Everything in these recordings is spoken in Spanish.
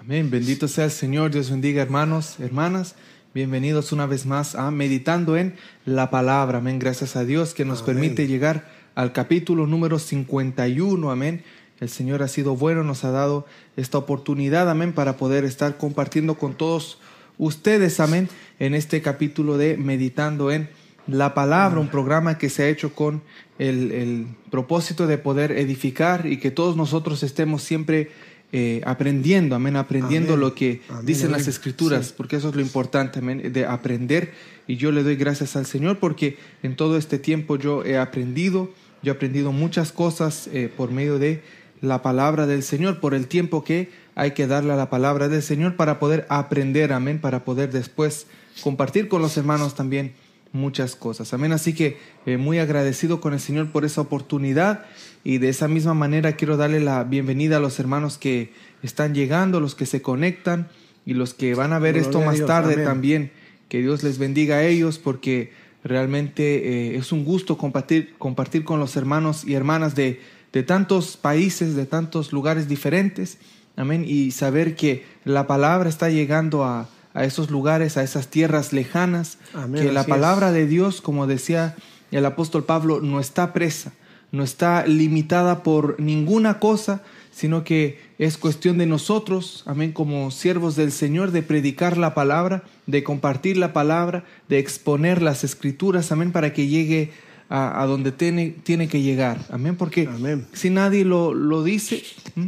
Amén. Bendito sea el Señor. Dios bendiga, hermanos, hermanas. Bienvenidos una vez más a Meditando en la Palabra. Amén. Gracias a Dios que nos Amén. permite llegar al capítulo número 51. Amén. El Señor ha sido bueno, nos ha dado esta oportunidad, amén, para poder estar compartiendo con todos ustedes, amén, en este capítulo de Meditando en la Palabra, un programa que se ha hecho con el, el propósito de poder edificar y que todos nosotros estemos siempre eh, aprendiendo, amén, aprendiendo Amén. lo que Amén, dicen las escrituras, Sí. porque eso es lo importante, amén, de aprender. Y yo le doy gracias al Señor porque en todo este tiempo yo he aprendido, yo he aprendido muchas cosas eh, por medio de la palabra del Señor, por el tiempo que hay que darle a la palabra del Señor para poder aprender, amén, para poder después compartir con los hermanos también muchas cosas. Amén. Así que eh, muy agradecido con el Señor por esa oportunidad y de esa misma manera quiero darle la bienvenida a los hermanos que están llegando, los que se conectan y los que van a ver Gloria esto más Dios. tarde Amén. también. Que Dios les bendiga a ellos porque realmente eh, es un gusto compartir, compartir con los hermanos y hermanas de, de tantos países, de tantos lugares diferentes. Amén. Y saber que la palabra está llegando a, a esos lugares, a esas tierras lejanas. Amén, que la es. palabra de Dios, como decía el apóstol Pablo, no está presa, no está limitada por ninguna cosa, sino que es cuestión de nosotros, amén, como siervos del Señor, de predicar la palabra, de compartir la palabra, de exponer las escrituras, amén, para que llegue a, a donde tiene, tiene que llegar, amén, porque Amén. si nadie lo, lo dice,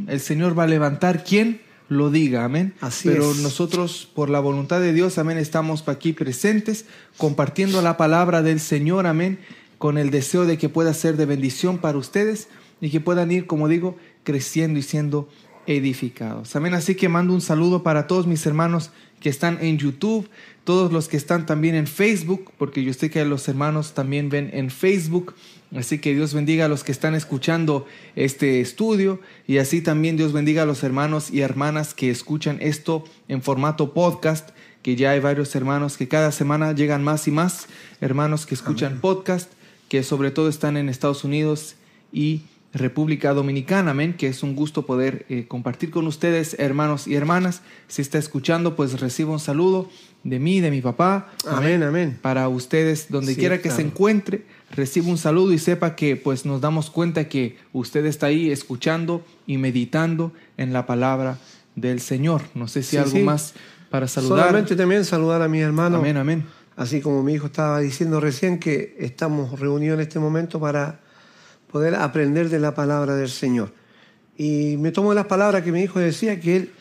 el Señor va a levantar quien lo diga, amén. Así Pero es. nosotros, por la voluntad de Dios, amén, estamos aquí presentes, compartiendo la palabra del Señor, amén, con el deseo de que pueda ser de bendición para ustedes y que puedan ir, como digo, creciendo y siendo edificados. Amén. Así que mando un saludo para todos mis hermanos que están en YouTube, todos los que están también en Facebook, porque yo sé que los hermanos también ven en Facebook. Así que Dios bendiga a los que están escuchando este estudio y así también Dios bendiga a los hermanos y hermanas que escuchan esto en formato podcast, que ya hay varios hermanos que cada semana llegan más y más, hermanos que escuchan podcast, que sobre todo están en Estados Unidos y República Dominicana, amén, que es un gusto poder eh, compartir con ustedes, hermanos y hermanas. Si está escuchando, pues reciba un saludo de mí, de mi papá. Amén, amén. Para ustedes, donde Sí, quiera que claro. se encuentre, reciba un saludo y sepa que pues nos damos cuenta que usted está ahí escuchando y meditando en la palabra del Señor. No sé si Sí, algo sí. más para saludar. Solamente también saludar a mis hermanos. Amén, amén. Así como mi hijo estaba diciendo recién que estamos reunidos en este momento para poder aprender de la palabra del Señor. Y me tomo las palabras que mi hijo decía, que él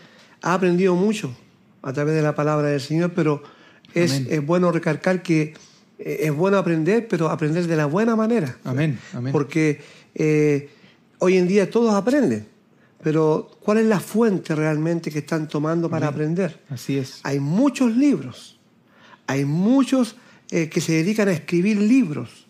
ha aprendido mucho a través de la palabra del Señor, pero es, es bueno recalcar que eh, es bueno aprender, pero aprender de la buena manera. Amén, amén. Porque eh, hoy en día todos aprenden, pero ¿cuál es la fuente realmente que están tomando para aprender? Así es. Hay muchos libros, hay muchos eh, que se dedican a escribir libros,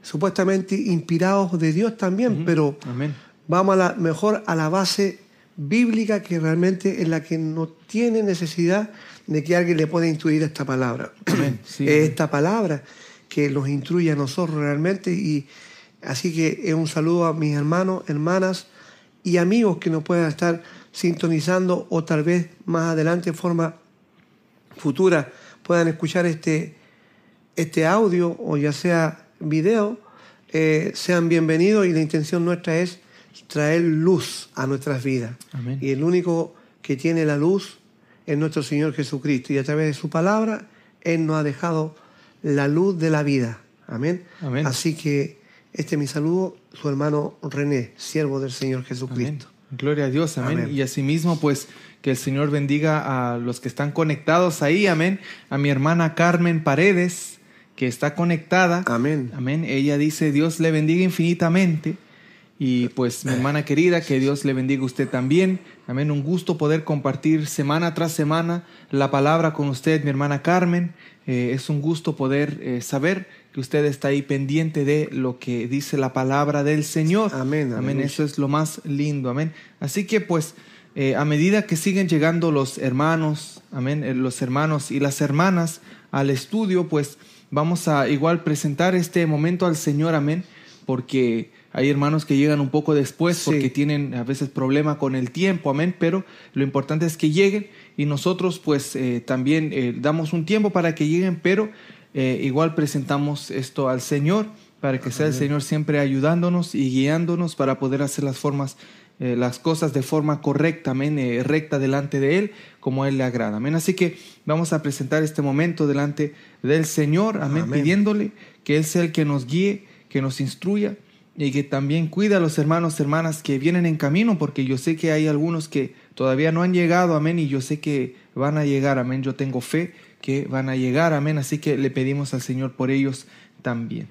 supuestamente inspirados de Dios también, pero Amén. vamos a la, mejor a la base bíblica que realmente es la que no tiene necesidad de que alguien le pueda instruir esta palabra. Amén. Sí, es amén. esta palabra que nos instruye a nosotros realmente y así que es un saludo a mis hermanos, hermanas y amigos que nos puedan estar sintonizando o tal vez más adelante en forma futura puedan escuchar este, este audio o ya sea video, eh, sean bienvenidos y la intención nuestra es traer luz a nuestras vidas. Amén. Y el único que tiene la luz es nuestro Señor Jesucristo y a través de su palabra Él nos ha dejado la luz de la vida. Amén. Amén. Así que este es mi saludo, su hermano René, siervo del Señor Amén. Jesucristo. Gloria a Dios, amén. Amén. Y asimismo, pues, que el Señor bendiga a los que están conectados ahí, amén. A mi hermana Carmen Paredes, que está conectada. Amén. Amén. Ella dice, Dios le bendiga infinitamente. Y pues, mi hermana querida, que Dios le bendiga a usted también. Amén. Un gusto poder compartir semana tras semana la palabra con usted, mi hermana Carmen. Eh, es un gusto poder eh, saber que usted está ahí pendiente de lo que dice la palabra del Señor. Amén, Amén. Eso es lo más lindo. Amén. Así que pues eh, a medida que siguen llegando los hermanos, amén, eh, los hermanos y las hermanas al estudio, pues vamos a igual presentar este momento al Señor, amén, porque hay hermanos que llegan un poco después Sí. porque tienen a veces problema con el tiempo, amén, pero lo importante es que lleguen y nosotros pues eh, también eh, damos un tiempo para que lleguen, pero eh, igual presentamos esto al Señor para que sea el Señor siempre ayudándonos y guiándonos para poder hacer las formas, eh, las cosas de forma correcta, amén, eh, recta delante de Él, como a Él le agrada, amén. Así que vamos a presentar este momento delante del Señor, amén, Amén. pidiéndole que Él sea el que nos guíe, que nos instruya y que también cuida a los hermanos, hermanas que vienen en camino, porque yo sé que hay algunos que todavía no han llegado, amén, y yo sé que van a llegar, amén. Yo tengo fe que van a llegar, amén. Así que le pedimos al Señor por ellos también.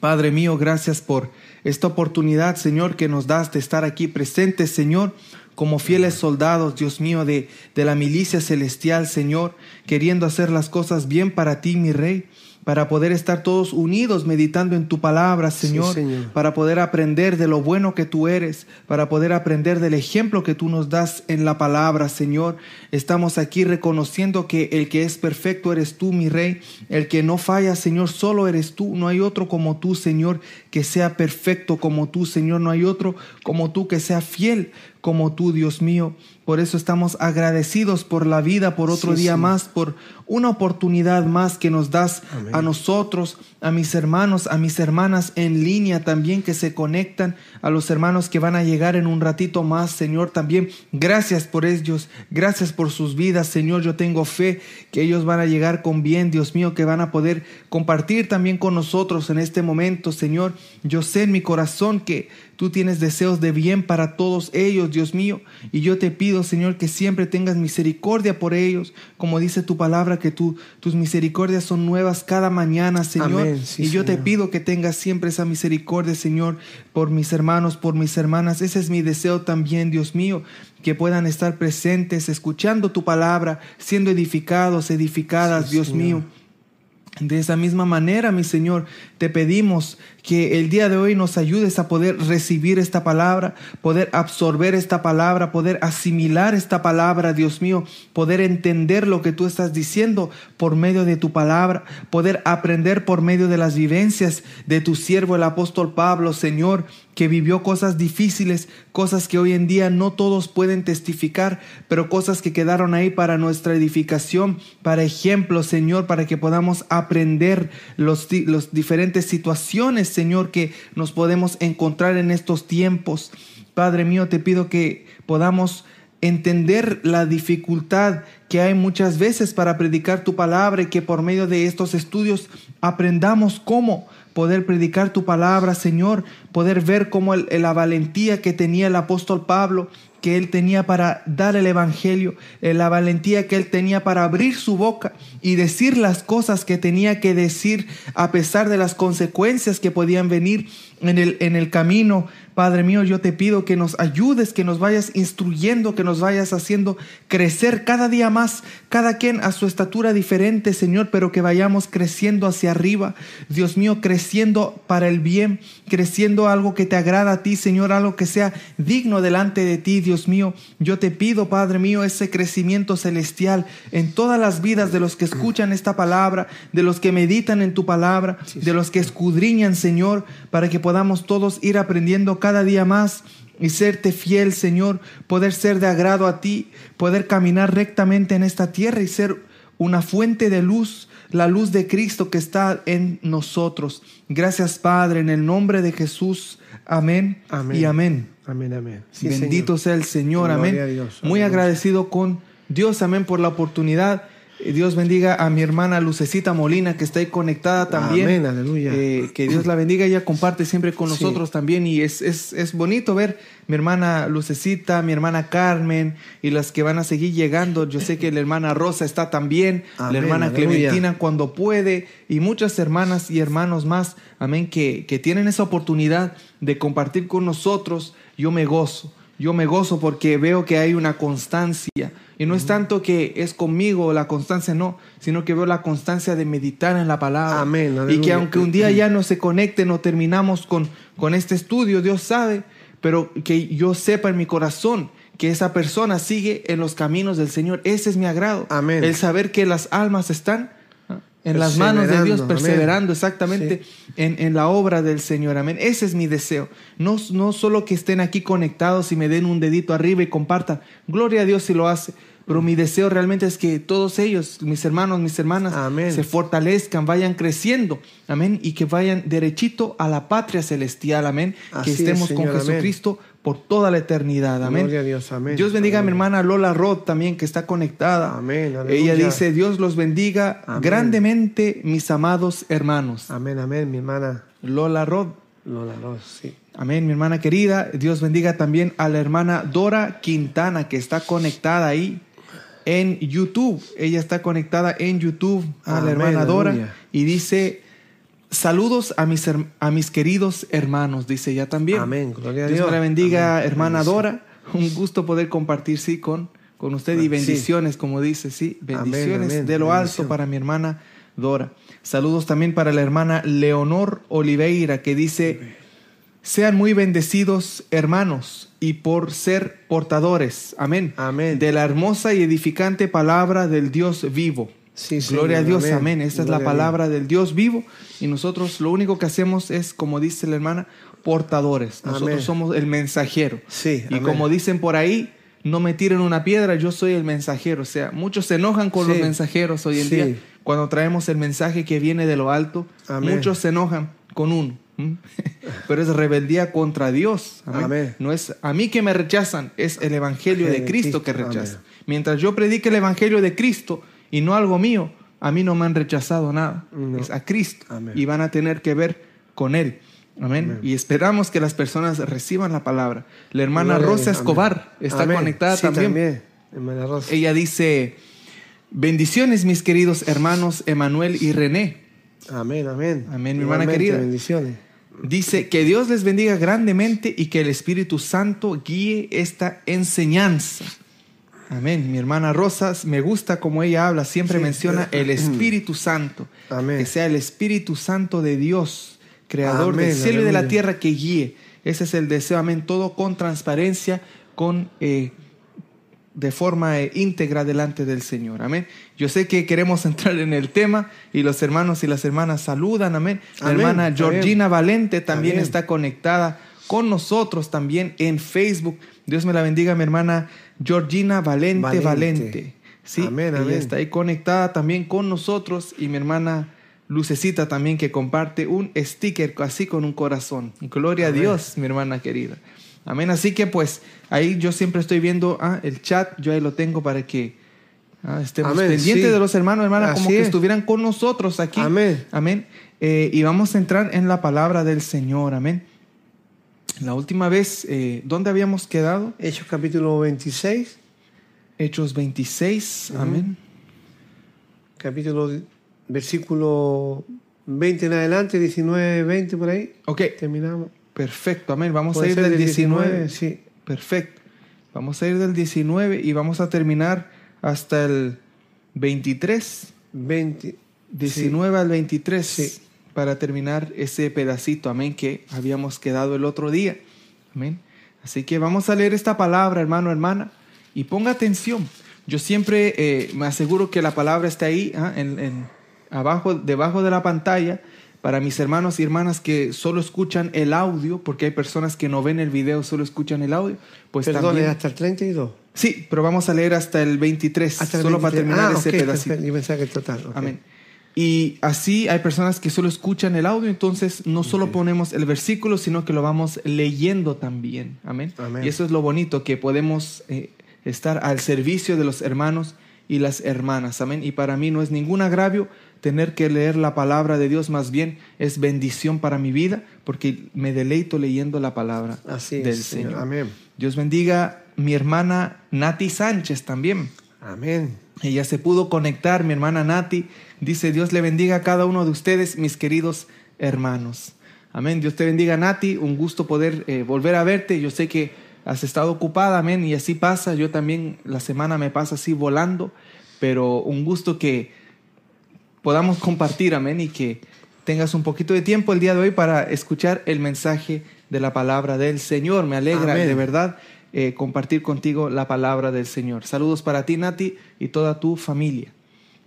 Padre mío, gracias por esta oportunidad, Señor, que nos das de estar aquí presentes, Señor, como fieles soldados, Dios mío, de, de la milicia celestial, Señor, queriendo hacer las cosas bien para ti, mi Rey, para poder estar todos unidos meditando en tu palabra, Sí, Señor. para poder aprender de lo bueno que tú eres, para poder aprender del ejemplo que tú nos das en la palabra, Señor. Estamos aquí reconociendo que el que es perfecto eres tú, mi Rey, el que no falla, Señor, solo eres tú, no hay otro como tú, Señor, que sea perfecto como tú, Señor, no hay otro como tú que sea fiel como tú, Dios mío. Por eso estamos agradecidos por la vida, por otro Sí, día sí. más, por una oportunidad más que nos das Amén. a nosotros, a mis hermanos, a mis hermanas en línea también que se conectan, a los hermanos que van a llegar en un ratito más, Señor, también. Gracias por ellos, gracias por sus vidas, Señor. Yo tengo fe que ellos van a llegar con bien, Dios mío, que van a poder compartir también con nosotros en este momento, Señor. Yo sé en mi corazón que tú tienes deseos de bien para todos ellos, Dios mío, y yo te pido, Señor, que siempre tengas misericordia por ellos, como dice tu palabra, que tú, tus misericordias son nuevas cada mañana, Señor. Amén, sí, y yo te pido que tengas siempre esa misericordia, Señor, por mis hermanos, por mis hermanas. Ese es mi deseo también, Dios mío, que puedan estar presentes, escuchando tu palabra, siendo edificados, edificadas, Sí, Dios Señor. mío. De esa misma manera, mi Señor, te pedimos que el día de hoy nos ayudes a poder recibir esta palabra, poder absorber esta palabra, poder asimilar esta palabra, Dios mío, poder entender lo que tú estás diciendo por medio de tu palabra, poder aprender por medio de las vivencias de tu siervo, el apóstol Pablo, Señor, que vivió cosas difíciles, cosas que hoy en día no todos pueden testificar, pero cosas que quedaron ahí para nuestra edificación, para ejemplo, Señor, para que podamos aprender los, los diferentes situaciones, Señor, que nos podemos encontrar en estos tiempos. Padre mío, te pido que podamos entender la dificultad que hay muchas veces para predicar tu palabra y que por medio de estos estudios aprendamos cómo poder predicar tu palabra, Señor, poder ver cómo la valentía que tenía el apóstol Pablo, que él tenía para dar el Evangelio, eh, la valentía que él tenía para abrir su boca y decir las cosas que tenía que decir a pesar de las consecuencias que podían venir en el, en el camino. Padre mío, yo te pido que nos ayudes, que nos vayas instruyendo, que nos vayas haciendo crecer cada día más, cada quien a su estatura diferente, Señor, pero que vayamos creciendo hacia arriba. Dios mío, creciendo para el bien, creciendo algo que te agrada a ti, Señor, algo que sea digno delante de ti, Dios mío. Yo te pido, Padre mío, ese crecimiento celestial en todas las vidas de los que escuchan esta palabra, de los que meditan en tu palabra, de los que escudriñan, Señor, para que podamos todos ir aprendiendo cada día más y serte fiel, Señor, poder ser de agrado a ti, poder caminar rectamente en esta tierra y ser una fuente de luz, la luz de Cristo que está en nosotros. Gracias, Padre, en el nombre de Jesús. Amén, Amén. y amén. Amén, amén. Sí, Bendito Señor. sea el Señor, amén. Dios, Muy agradecido con Dios, amén, por la oportunidad. Dios bendiga a mi hermana Lucecita Molina, que está ahí conectada también. Amén, aleluya. Eh, que Dios la bendiga. Ella comparte siempre con Sí. nosotros también. Y es, es, es bonito ver mi hermana Lucecita, mi hermana Carmen y las que van a seguir llegando. Yo sé que la hermana Rosa está también, la Amén, hermana aleluya. Clementina cuando puede y muchas hermanas y hermanos más, amén, que, que tienen esa oportunidad de compartir con nosotros. Yo me gozo. Yo me gozo porque veo que hay una constancia. Y no es tanto que es conmigo la constancia, no, sino que veo la constancia de meditar en la palabra. Amén, Y que aunque un día ya no se conecten o terminamos con, con este estudio, Dios sabe, pero que yo sepa en mi corazón que esa persona sigue en los caminos del Señor. Ese es mi agrado. Amén. El saber que las almas están en las manos de Dios, Perseverando, amén. exactamente en, en la obra del Señor. Amén. Ese es mi deseo. No, no solo que estén aquí conectados y me den un dedito arriba y compartan. Gloria a Dios si lo hace. Pero mi deseo realmente es que todos ellos, mis hermanos, mis hermanas, Amén. se fortalezcan, vayan creciendo. Amén. Y que vayan derechito a la patria celestial. Amén. Así que es, estemos Señor, con amén. Por toda la eternidad. Amén. Gloria a Dios, amén. Dios bendiga a mi hermana Lola Roth también, que está conectada. Amén, aleluya. Ella dice, Dios los bendiga Amén. grandemente, mis amados hermanos. Amén, amén, mi hermana Lola Roth. Lola Ross, sí. Amén, mi hermana querida. Dios bendiga también a la hermana Dora Quintana, que está conectada ahí en YouTube. Ella está conectada en YouTube a la hermana Dora aleluya. y dice, saludos a mis, a mis queridos hermanos, dice ella también. Amén, gloria a Dios Dios. me la bendiga, Amén. hermana. Dora. Un gusto poder compartir, sí, con, con usted y Sí. bendiciones, como dice, sí, bendiciones amén, de lo alto para mi hermana Dora. Saludos también para la hermana Leonor Oliveira, que dice, sean muy bendecidos, hermanos, y por ser portadores, amén, Amén. de la hermosa y edificante palabra del Dios vivo. Sí, Gloria Señor, a Dios, amén. Esta es la palabra del Dios vivo y nosotros lo único que hacemos es, como dice la hermana, portadores. Nosotros Amén. somos el mensajero. Sí, y amén. como dicen por ahí, no me tiren una piedra, yo soy el mensajero. O sea, muchos se enojan con Sí. los mensajeros hoy en Sí. día. Cuando traemos el mensaje que viene de lo alto, muchos se enojan con uno. Pero es rebeldía contra Dios. Amén. Amén. No es a mí que me rechazan, es el evangelio de Cristo que amén. Mientras yo predique el evangelio de Cristo y no algo mío, a mí no me han rechazado nada. No. Es a Cristo. Amén. Y van a tener que ver con Él. Amén. Amén. Y esperamos que las personas reciban la palabra. La hermana Gloria Rosa Escobar amén. está Amén. conectada Sí, también. Hermana Rosa. Ella dice, bendiciones mis queridos hermanos Emanuel y René. Amén, amén. Amén, mi hermana querida. Bendiciones. Dice que Dios les bendiga grandemente y que el Espíritu Santo guíe esta enseñanza. Amén. Mi hermana Rosas, me gusta como ella habla, siempre Sí. menciona el Espíritu Santo. Amén. Que sea el Espíritu Santo de Dios, creador Amén, del cielo y de la tierra, que guíe. Ese es el deseo, amén. Todo con transparencia, con eh, de forma eh, íntegra delante del Señor. Amén. Yo sé que queremos entrar en el tema y los hermanos y las hermanas saludan. Amén. La Amén, hermana. Georgina Valente también está conectada con nosotros también en Facebook. Dios me la bendiga, mi hermana Georgina Valente Valente. Valente. Sí, Amén, ella amén. está ahí conectada también con nosotros y mi hermana Lucecita también que comparte un sticker así con un corazón. Gloria Amén. a Dios, mi hermana querida. Amén. Así que pues ahí yo siempre estoy viendo ah, el chat, yo ahí lo tengo para que ah, estemos Amén, pendientes sí. de los hermanos, hermanas, como que es. estuvieran con nosotros aquí. Amén. Amén. Eh, y vamos a entrar en la palabra del Señor. Amén. La última vez, eh, ¿dónde habíamos quedado? Hechos capítulo 26, Hechos 26. Ujú. Amén. capítulo, versículo 20 en adelante, 19, 20 por ahí. Ok, Terminamos. perfecto. Amén. Vamos a ir del 19. Sí. Perfecto. Vamos a ir del 19 y vamos a terminar hasta el 23. 20. 19 al 23 Sí. Para terminar ese pedacito, amén, que habíamos quedado el otro día. Amén. Así que vamos a leer esta palabra, hermano, hermana, y ponga atención. Yo siempre eh, me aseguro que la palabra está ahí, ah, en, en- abajo, debajo de la pantalla, para mis hermanos y hermanas que solo escuchan el audio, porque hay personas que no ven el video, solo escuchan el audio. Pues Perdón, también. hasta el 32. Sí, pero vamos a leer hasta el 23, Hasta el solo para 23. terminar Ah, ese pedacito. que el total. ok. Amén. Y así hay personas que solo escuchan el audio, entonces no solo ponemos el versículo, sino que lo vamos leyendo también. Amén. Amén. Y eso es lo bonito, que podemos eh, estar al servicio de los hermanos y las hermanas. Amén. Y para mí no es ningún agravio tener que leer la palabra de Dios, más bien es bendición para mi vida, porque me deleito leyendo la palabra Así del es, Señor. Señor. Amén. Dios bendiga mi hermana Nati Sánchez también. Amén. Ella se pudo conectar, mi hermana Nati. Dice, Dios le bendiga a cada uno de ustedes, mis queridos hermanos. Amén. Dios te bendiga, Nati. Un gusto poder eh, volver a verte. Yo sé que has estado ocupada, amén. Y así pasa. Yo también, la semana me pasa así volando. Pero un gusto que podamos compartir, amén. Y que tengas un poquito de tiempo el día de hoy para escuchar el mensaje de la palabra del Señor. Me alegra Amén. de verdad eh, compartir contigo la palabra del Señor. Saludos para ti, Nati, y toda tu familia.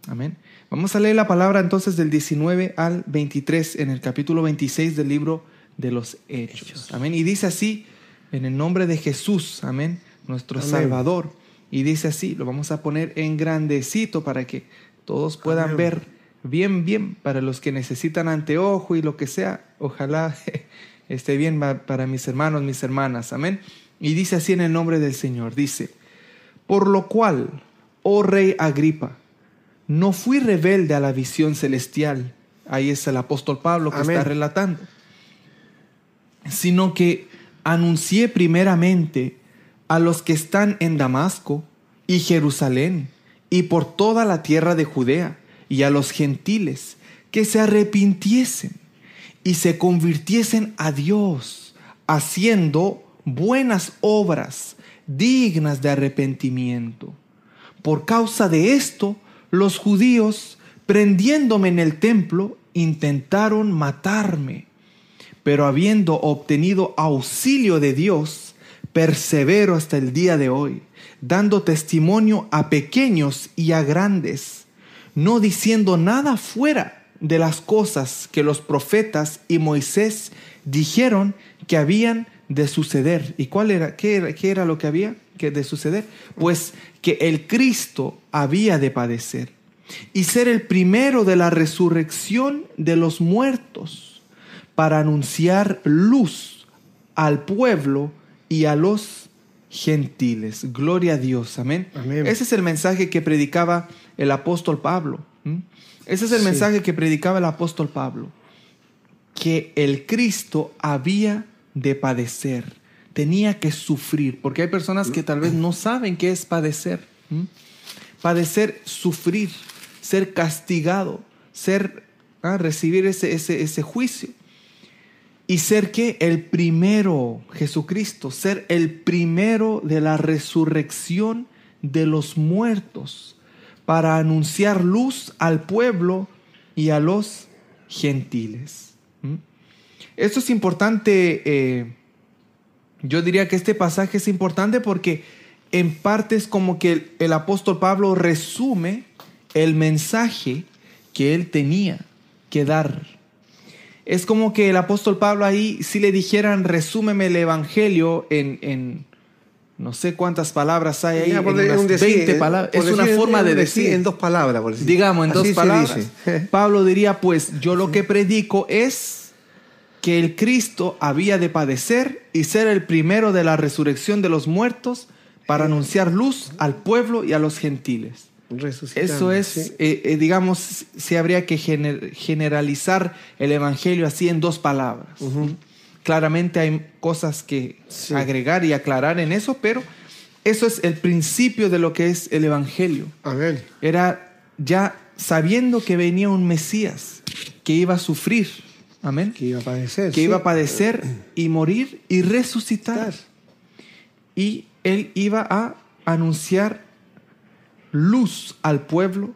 Amén. Vamos a leer la palabra entonces del 19 al 23 en el capítulo 26 del libro de los Hechos. Amén. Y dice así, en el nombre de Jesús, amén, nuestro Amén. Salvador. Y dice así, lo vamos a poner en grandecito para que todos puedan Amén. ver bien, bien, para los que necesitan anteojo y lo que sea, ojalá esté bien pa- para mis hermanos, mis hermanas, amén. Y dice así en el nombre del Señor, dice, por lo cual, oh rey Agripa, no fui rebelde a la visión celestial, ahí es el apóstol Pablo que Amén. está relatando, sino que anuncié primeramente a los que están en Damasco y Jerusalén y por toda la tierra de Judea y a los gentiles que se arrepintiesen y se convirtiesen a Dios haciendo buenas obras dignas de arrepentimiento. Por causa de esto, los judíos, prendiéndome en el templo, intentaron matarme. Pero habiendo obtenido auxilio de Dios, persevero hasta el día de hoy, dando testimonio a pequeños y a grandes, no diciendo nada fuera de las cosas que los profetas y Moisés dijeron que habían de suceder. ¿Y cuál era? ¿Qué era, qué era lo que había que de suceder? Pues que el Cristo había de padecer y ser el primero de la resurrección de los muertos para anunciar luz al pueblo y a los gentiles. Gloria a Dios, amén. Amén. Ese es el mensaje que predicaba el apóstol Pablo. Ese es el Sí. mensaje que predicaba el apóstol Pablo. Que el Cristo había de padecer, tenía que sufrir, porque hay personas que tal vez no saben qué es padecer. Padecer, sufrir, ser castigado, ser, ah, recibir ese, ese, juicio. Y ser que el primero, Jesucristo, ser el primero de la resurrección de los muertos, para anunciar luz al pueblo y a los gentiles. Esto es importante, eh, yo diría que este pasaje es importante porque en parte es como que el, el apóstol Pablo resume el mensaje que él tenía que dar es como que el apóstol Pablo ahí, si le dijeran, resúmeme el evangelio en, en no sé cuántas palabras hay ahí, Ya, en de- unas un decir, 20 eh, palabras. Es una decir, forma de decir. En dos palabras, por decir. Digamos, en Así dos palabras. dice. Pablo diría, pues yo lo que predico es que el Cristo había de padecer y ser el primero de la resurrección de los muertos para anunciar luz al pueblo y a los gentiles. Eso es, sí. eh, eh, digamos, si habría que gener- generalizar el Evangelio así en dos palabras. Claramente hay cosas que Sí. agregar y aclarar en eso, pero eso es el principio de lo que es el Evangelio. Amén. Era ya sabiendo que venía un Mesías que iba a sufrir, amén, Que iba a padecer. que sí. iba a padecer y morir y resucitar. Y él iba a anunciar luz al pueblo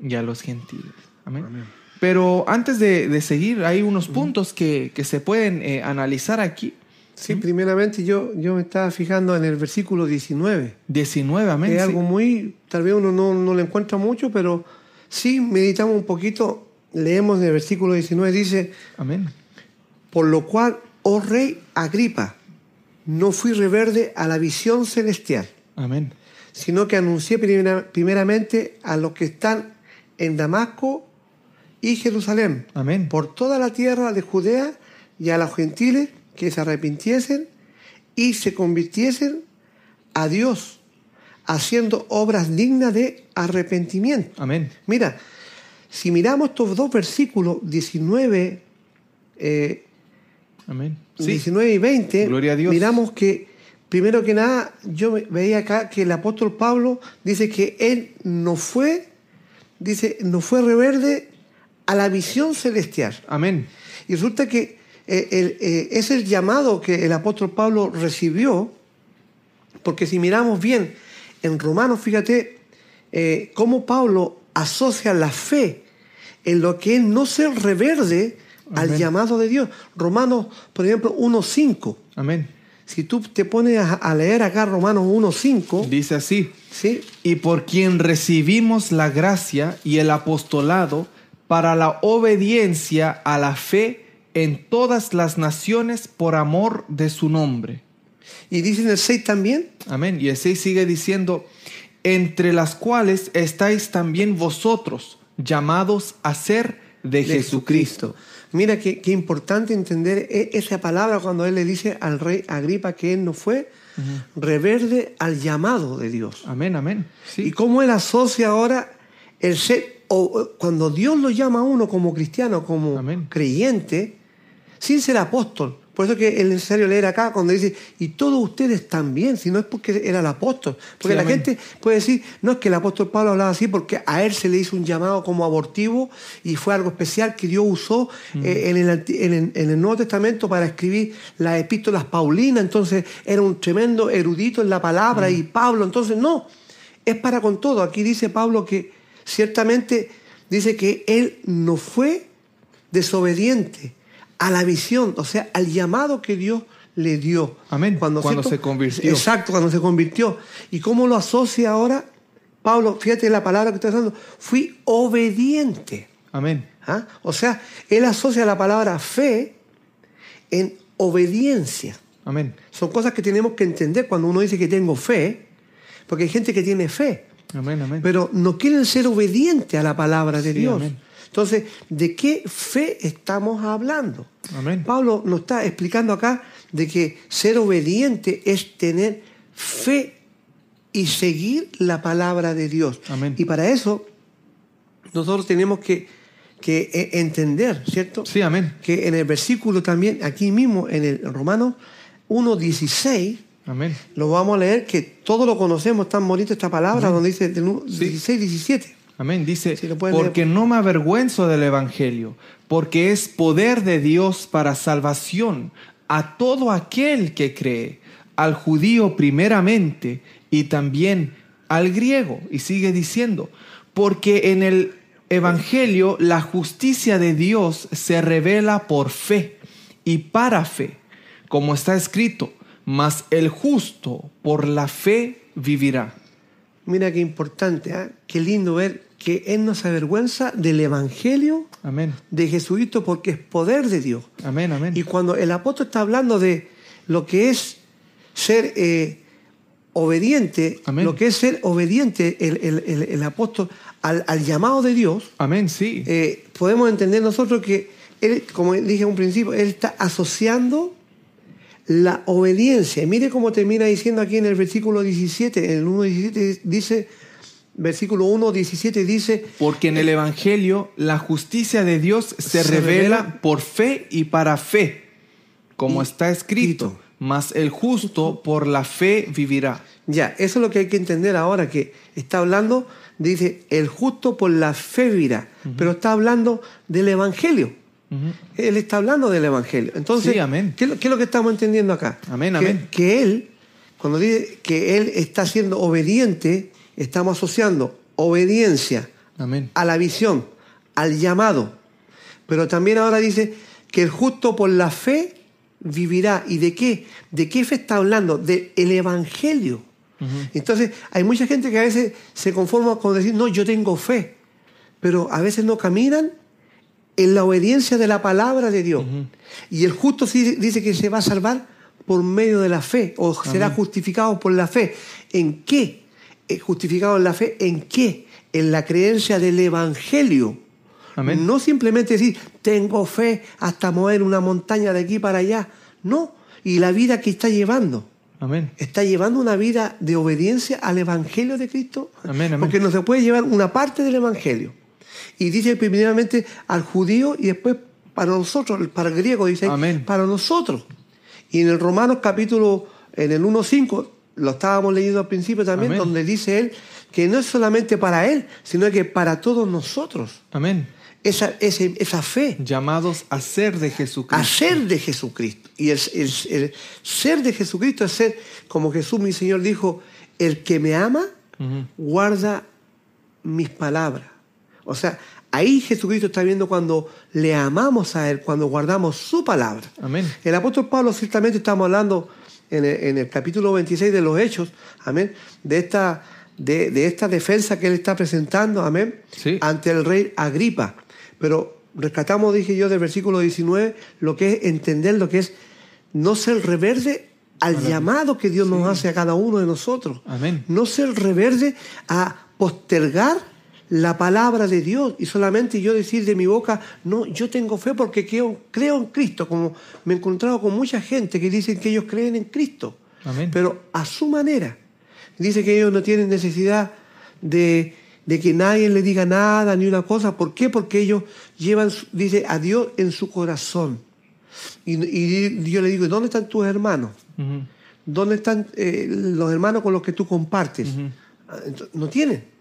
y a los gentiles. Amén. Amén. Pero antes de, de seguir, hay unos puntos que, que se pueden eh, analizar aquí. Sí, primeramente yo, yo me estaba fijando en el versículo 19. 19, amén. es sí. algo muy, tal vez uno no, no lo encuentra mucho, pero sí meditamos un poquito, leemos en el versículo 19, dice, Amén. por lo cual, oh rey Agripa, no fui reverde a la visión celestial, Amén. sino que anuncié primera- primeramente a los que están en Damasco y Jerusalén, Amén. por toda la tierra de Judea y a los gentiles que se arrepintiesen y se convirtiesen a Dios, haciendo obras dignas de arrepentimiento. Amén. Mira, si miramos estos dos versículos, 19, eh, Amén. Sí. 19 y 20, Gloria a Dios. miramos que, primero que nada, yo ve- veía acá que el apóstol Pablo dice que él no fue, dice, no fue reverde a la visión celestial. Amén. Y resulta que eh, el- eh, es el llamado que el apóstol Pablo recibió, porque si miramos bien en Romanos, fíjate eh, cómo Pablo asocia la fe en lo que es no ser reverde al Amén. llamado de Dios. Romanos, por ejemplo, 1.5. Amén. si tú te pones a, a leer acá Romanos 1.5, Dice así, ¿sí? y por quien recibimos la gracia y el apostolado para la obediencia a la fe en todas las naciones por amor de su nombre. Y dice en el 6 también, Amén. Y el 6 sigue diciendo, entre las cuales estáis también vosotros, llamados a ser de, de Jesucristo. Mira qué, qué importante entender e- esa palabra cuando él le dice al rey Agripa que él no fue reverde al llamado de Dios. Amén, amén. Y cómo él asocia ahora el ser, o, o, cuando Dios lo llama a uno como cristiano, como Amén. creyente, sin ser apóstol. Por eso que es necesario leer acá cuando dice, y todos ustedes también, si no es porque era el apóstol. Porque Sí, la amén. gente puede decir, no es que el apóstol Pablo hablaba así, porque a él se le hizo un llamado como abortivo y fue algo especial que Dios usó Mm. eh, en, el, Anti- en el- en el Nuevo Testamento para escribir las epístolas paulinas. Entonces era un tremendo erudito en la palabra Mm. y Pablo, entonces no, es para con todo. Aquí dice Pablo que ciertamente dice que él no fue desobediente a la visión, o sea, al llamado que Dios le dio. Amén. Cuando ¿cierto? se convirtió. Exacto, cuando se convirtió. ¿Y cómo lo asocia ahora? Pablo, fíjate la palabra que está usando, fui obediente. Amén. ¿ah? O sea, él asocia la palabra fe en obediencia. Amén. Son cosas que tenemos que entender cuando uno dice que tengo fe, porque hay gente que tiene fe, Amén, amén. pero no quieren ser obedientes a la palabra de Sí, Dios. amén. Entonces, ¿de qué fe estamos hablando? Amén. Pablo nos está explicando acá de que ser obediente es tener fe y seguir la palabra de Dios. Amén. Y para eso nosotros tenemos que, que eh, entender, ¿cierto? Sí, amén. Que en el versículo también, aquí mismo, en el Romanos 1.16, Amén. lo vamos a leer, que todos lo conocemos, tan bonita esta palabra, donde dice del u- Sí. 16, 17. Amén. Dice, porque no me avergüenzo del Evangelio, porque es poder de Dios para salvación a todo aquel que cree, al judío primeramente y también al griego. Y sigue diciendo, porque en el Evangelio la justicia de Dios se revela por fe y para fe, como está escrito, mas el justo por la fe vivirá. Mira qué importante, ¿ah? qué lindo ver que Él no se avergüenza del Evangelio Amén. de Jesucristo porque es poder de Dios. Amén, amén. Y cuando el apóstol está hablando de lo que es ser eh, obediente, Amén. lo que es ser obediente el, el- el- el apóstol al, al llamado de Dios, Amén, sí. eh, podemos entender nosotros que él, como dije en un principio, él está asociando la obediencia. Y mire cómo termina diciendo aquí en el versículo 17, en el 1.17 dice, versículo 1, 17 dice, Porque en el Evangelio la justicia de Dios se, Se revela, revela por fe y para fe, como Y- está escrito, escrito. mas el justo por la fe vivirá. ya, eso es lo que hay que entender ahora, que está hablando, dice, el justo por la fe vivirá, pero está hablando del Evangelio. Él está hablando del Evangelio. Entonces, Sí, amén. ¿qué, es lo- qué es lo que estamos entendiendo acá? Amén, que, amén. Que Él, cuando dice que Él está siendo obediente, estamos asociando obediencia Amén. a la visión, al llamado. Pero también ahora dice que el justo por la fe vivirá. ¿Y de qué? ¿De qué fe está hablando? Del Evangelio. Entonces, hay mucha gente que a veces se conforma con decir, no, yo tengo fe. Pero a veces no caminan en la obediencia de la palabra de Dios. Y el justo dice que se va a salvar por medio de la fe, o será justificado por la fe. ¿En qué? Eh, ¿Justificado en la fe? ¿En qué? En la creencia del Evangelio. Amén. No simplemente decir, tengo fe hasta mover una montaña de aquí para allá. No. Y la vida que está llevando. Amén. ¿Está llevando una vida de obediencia al Evangelio de Cristo? Amén. Porque no se puede llevar una parte del Evangelio. Y dice primeramente al judío y después para nosotros, para el griego dice, Amén. para nosotros. Y en el Romanos capítulo, en el 1.5, lo estábamos leyendo al principio también, Amén. donde dice él que no es solamente para él, sino que para todos nosotros. Amén. Esa, ese- esa fe Llamados a ser de Jesucristo. a ser de Jesucristo. Y el, el- el ser de Jesucristo es ser, como Jesús mi Señor dijo, el que me ama guarda mis palabras. O sea, ahí Jesucristo está viendo cuando le amamos a Él, cuando guardamos su palabra. Amén. El apóstol Pablo ciertamente estamos hablando en el, en el capítulo 26 de los Hechos, amén, de esta, de, de esta defensa que él está presentando, amén, Sí. ante el rey Agripa. Pero rescatamos, dije yo, del versículo 19, lo que es entender lo que es no ser reverde al llamado que Dios nos hace a cada uno de nosotros. Amén. No ser reverde a postergar la palabra de Dios y solamente yo decir de mi boca, no, yo tengo fe porque creo, creo en Cristo, como me he encontrado con mucha gente que dicen que ellos creen en Cristo, Amén. pero a su manera. Dice que ellos no tienen necesidad de, de que nadie le diga nada ni una cosa. ¿Por qué? Porque ellos llevan, dice, a Dios en su corazón. Y, y yo le digo, ¿dónde están tus hermanos? ¿Dónde están eh, los hermanos con los que tú compartes? Ah, No tienen.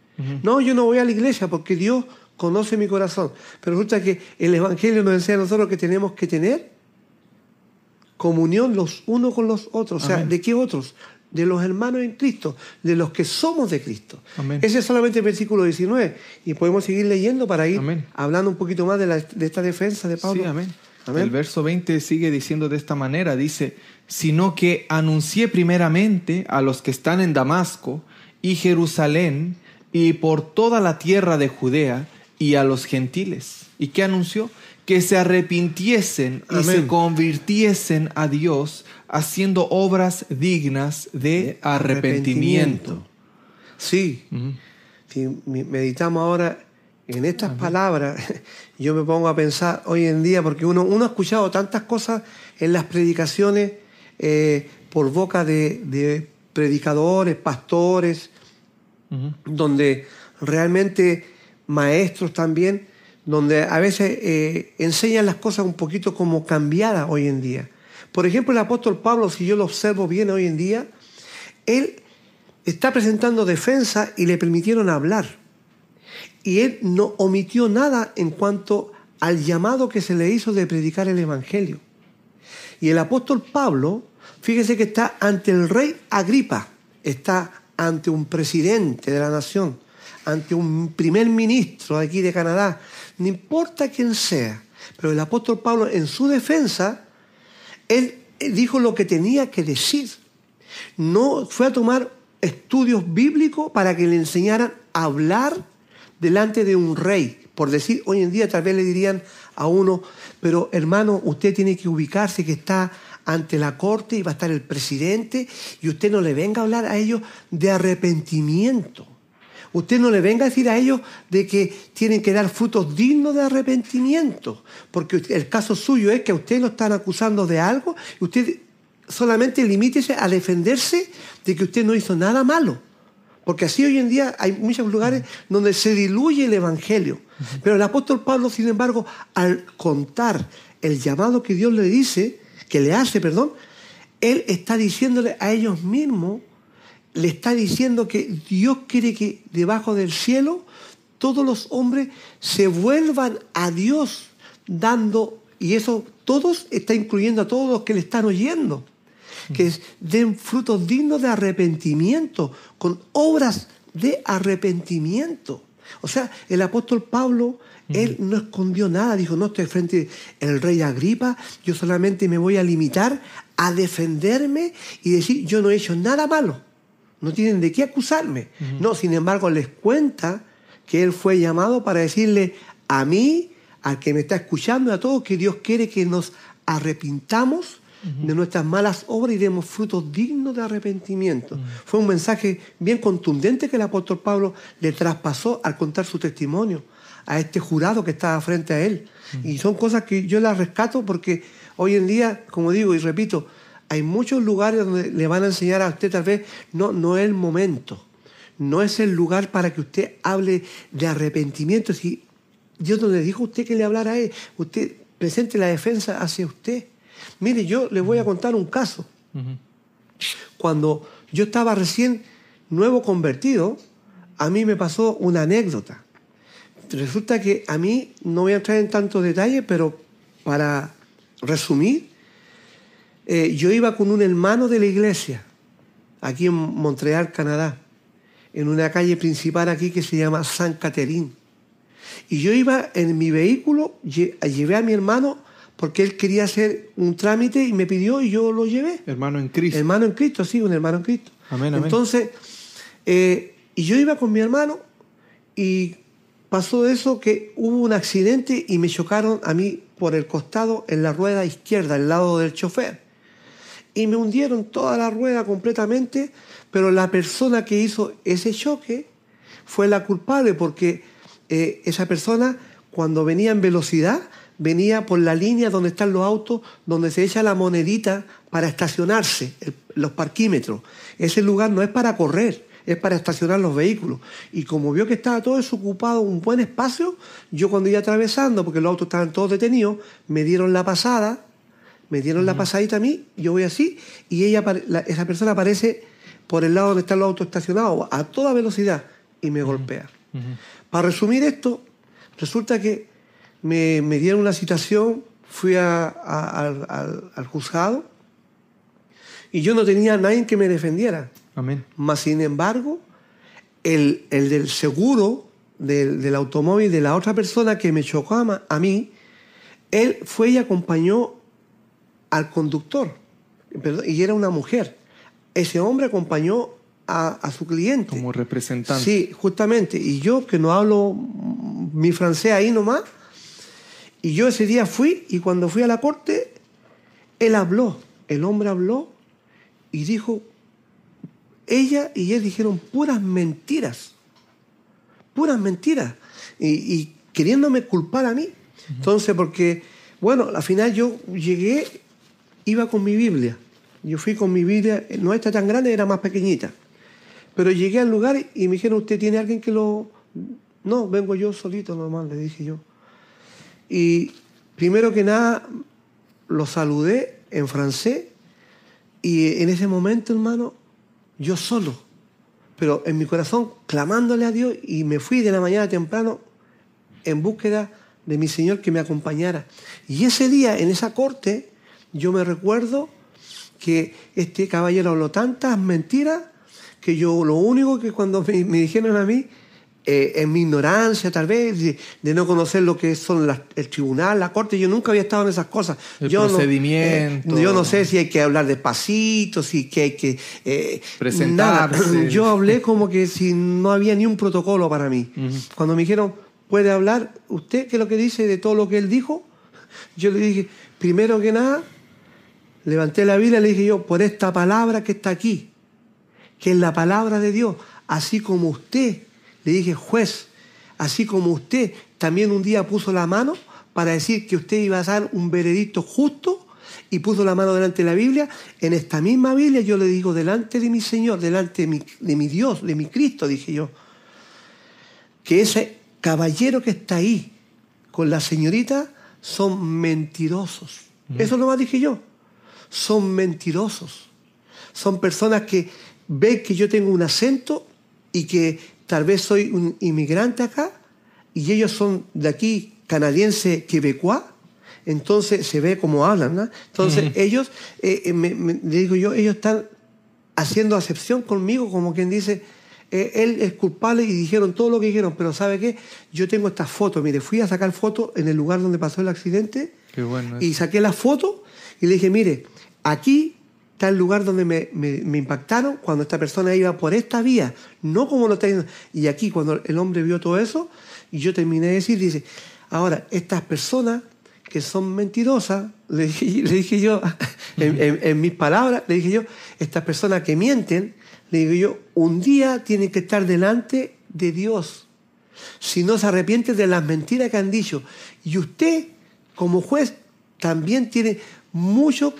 No, yo no voy a la iglesia porque Dios conoce mi corazón. Pero resulta que el Evangelio nos enseña a nosotros que tenemos que tener comunión los unos con los otros. O sea, Amén. ¿de qué otros? De los hermanos en Cristo, de los que somos de Cristo. Amén. Ese es solamente el versículo 19. Y podemos seguir leyendo para ir Amén. hablando un poquito más de, la- de esta defensa de Pablo. Sí, amén. Amén. El verso 20 sigue diciendo de esta manera, dice, sino que anuncié primeramente a los que están en Damasco y Jerusalén y por toda la tierra de Judea y a los gentiles. ¿Y qué anunció? Que se arrepintiesen y Amén. se convirtiesen a Dios haciendo obras dignas de arrepentimiento. Sí, si meditamos ahora en estas palabras, yo me pongo a pensar hoy en día, porque uno, uno ha escuchado tantas cosas en las predicaciones eh, por boca de, de predicadores, pastores, Donde realmente maestros también, donde a veces eh, enseñan las cosas un poquito como cambiadas hoy en día. Por ejemplo, el apóstol Pablo, si yo lo observo bien hoy en día, él está presentando defensa y le permitieron hablar. Y él no omitió nada en cuanto al llamado que se le hizo de predicar el Evangelio. Y el apóstol Pablo, fíjese que está ante el rey Agripa, está ante un presidente de la nación, ante un primer ministro de aquí de Canadá, no importa quién sea, pero el apóstol Pablo en su defensa, él dijo lo que tenía que decir. No fue a tomar estudios bíblicos para que le enseñaran a hablar delante de un rey. Por decir, hoy en día tal vez le dirían a uno, pero hermano, usted tiene que ubicarse que está ante la corte y va a estar el presidente y usted no le venga a hablar a ellos de arrepentimiento. Usted no le venga a decir a ellos de que tienen que dar frutos dignos de arrepentimiento, porque el caso suyo es que a usted lo están acusando de algo y usted solamente limítese a defenderse de que usted no hizo nada malo. Porque así hoy en día hay muchos lugares donde se diluye el Evangelio. Pero el apóstol Pablo, sin embargo, al contar el llamado que Dios le dice, que le hace, perdón, él está diciéndole a ellos mismos, le está diciendo que Dios quiere que debajo del cielo todos los hombres se vuelvan a Dios dando, y eso todos está incluyendo a todos los que le están oyendo, que den frutos dignos de arrepentimiento, con obras de arrepentimiento. O sea, el apóstol Pablo, él no escondió nada, dijo, no estoy frente al rey Agripa, yo solamente me voy a limitar a defenderme y decir, yo no he hecho nada malo, no tienen de qué acusarme. No, sin embargo, les cuenta que él fue llamado para decirle a mí, al que me está escuchando, a todos, que Dios quiere que nos arrepintamos de nuestras malas obras y demos frutos dignos de arrepentimiento. Fue un mensaje bien contundente que el apóstol Pablo le traspasó al contar su testimonio a este jurado que estaba frente a él. Y son cosas que yo las rescato porque hoy en día, como digo y repito, hay muchos lugares donde le van a enseñar a usted tal vez, no, no es el momento, no es el lugar para que usted hable de arrepentimiento. Si Dios no le dijo a usted que le hablara a él, usted presente la defensa hacia usted. Mire, yo le voy a contar un caso. Cuando yo estaba recién nuevo convertido, a mí me pasó una anécdota. Resulta que a mí, no voy a entrar en tantos detalles, pero para resumir, eh, yo iba con un hermano de la iglesia, aquí en Montreal, Canadá, en una calle principal aquí que se llama San Caterín. Y yo iba en mi vehículo, lle- llevé a mi hermano porque él quería hacer un trámite y me pidió y yo lo llevé. Hermano en Cristo. Hermano en Cristo, sí, un hermano en Cristo. Amén, amén. Entonces, eh, y yo iba con mi hermano y pasó eso que hubo un accidente y me chocaron a mí por el costado en la rueda izquierda, al lado del chofer. Y me hundieron toda la rueda completamente, pero la persona que hizo ese choque fue la culpable porque eh, esa persona cuando venía en velocidad venía por la línea donde están los autos, donde se echa la monedita para estacionarse, los parquímetros. Ese lugar no es para correr, es para estacionar los vehículos. Y como vio que estaba todo desocupado, un buen espacio, yo cuando iba atravesando, porque los autos estaban todos detenidos, me dieron la pasada, me dieron la pasadita a mí, yo voy así, y ella, la- esa persona aparece por el lado donde están los autos estacionados a toda velocidad y me golpea. Para resumir esto, resulta que me, me dieron una citación, fui a- a- al, al- al juzgado y yo no tenía a nadie que me defendiera. Amén. Mas, sin embargo, el, el del seguro del, del automóvil de la otra persona que me chocó a, a mí, él fue y acompañó al conductor. Perdón, y era una mujer. Ese hombre acompañó a, a su cliente. Como representante. Sí, justamente. Y yo, que no hablo mi francés ahí nomás, y yo ese día fui, y cuando fui a la corte, él habló, el hombre habló y dijo, ella y él dijeron puras mentiras, puras mentiras, y, y queriéndome culpar a mí. Entonces, porque, bueno, al final yo llegué, iba con mi Biblia. Yo fui con mi Biblia, no está tan grande, era más pequeñita. Pero llegué al lugar y me dijeron, ¿usted tiene alguien que lo...? No, vengo yo solito nomás, le dije yo. Y primero que nada, lo saludé en francés y en ese momento, hermano, yo solo, pero en mi corazón clamándole a Dios y me fui de la mañana temprano en búsqueda de mi Señor que me acompañara. Y ese día, en esa corte, yo me recuerdo que este caballero habló tantas mentiras que yo lo único que cuando me, me dijeron a mí, eh, en mi ignorancia tal vez, de, de no conocer lo que son las- el tribunal, la corte, yo nunca había estado en esas cosas. El yo no- procedimiento. eh, yo no sé si hay que hablar despacito, si que hay que... eh, Presentarse. nada. Yo hablé como que si no había ni un protocolo para mí. Cuando me dijeron, ¿puede hablar usted qué es lo que dice de todo lo que él dijo? Yo le dije, primero que nada, levanté la Biblia y le dije yo, por esta palabra que está aquí, que es la palabra de Dios, así como usted, le dije, juez, así como usted también un día puso la mano para decir que usted iba a dar un veredicto justo y puso la mano delante de la Biblia, en esta misma Biblia yo le digo, delante de mi Señor, delante de mi, de mi Dios, de mi Cristo, dije yo, que ese caballero que está ahí con la señorita son mentirosos. Eso nomás dije yo. Son mentirosos. Son personas que ven que yo tengo un acento y que tal vez soy un inmigrante acá y ellos son de aquí canadiense quebecois. Entonces se ve como hablan, ¿no? Entonces ellos, eh, eh, me- digo yo, ellos están haciendo acepción conmigo, como quien dice, eh, él es culpable y dijeron todo lo que dijeron, pero ¿sabe qué? Yo tengo estas fotos, mire, fui a sacar fotos en el lugar donde pasó el accidente Qué bueno. y saqué la foto y le dije, mire, aquí el lugar donde me, impactaron cuando esta persona iba por esta vía, no como lo está. Y aquí, cuando el hombre vio todo eso, y yo terminé de decir, dice, ahora, estas personas que son mentirosas, le dije, yo, en, en- mis palabras, le dije yo, estas personas que mienten, le digo yo, un día tienen que estar delante de Dios si no se arrepiente de las mentiras que han dicho. Y usted, como juez, también tiene mucho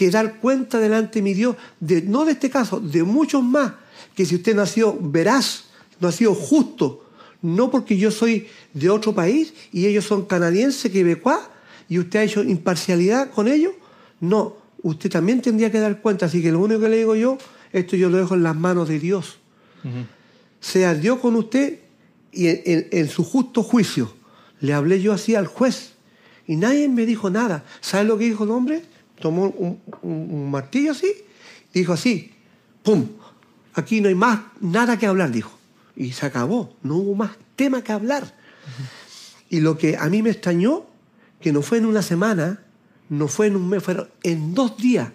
que dar cuenta delante de mi Dios, de, no de este caso, de muchos más, que si usted no ha sido veraz, no ha sido justo, no porque yo soy de otro país y ellos son canadienses, quebecois, y usted ha hecho imparcialidad con ellos, no, usted también tendría que dar cuenta. Así que lo único que le digo yo, esto yo lo dejo en las manos de Dios sea Dios con usted y en, en- en su justo juicio. Le hablé yo así al juez y nadie me dijo nada. ¿Sabe lo que dijo el hombre? Tomó un, martillo así, dijo así, ¡pum! Aquí no hay más nada que hablar, dijo. Y se acabó, no hubo más tema que hablar. Y lo que a mí me extrañó, que no fue en una semana, no fue en un mes, fueron en dos días.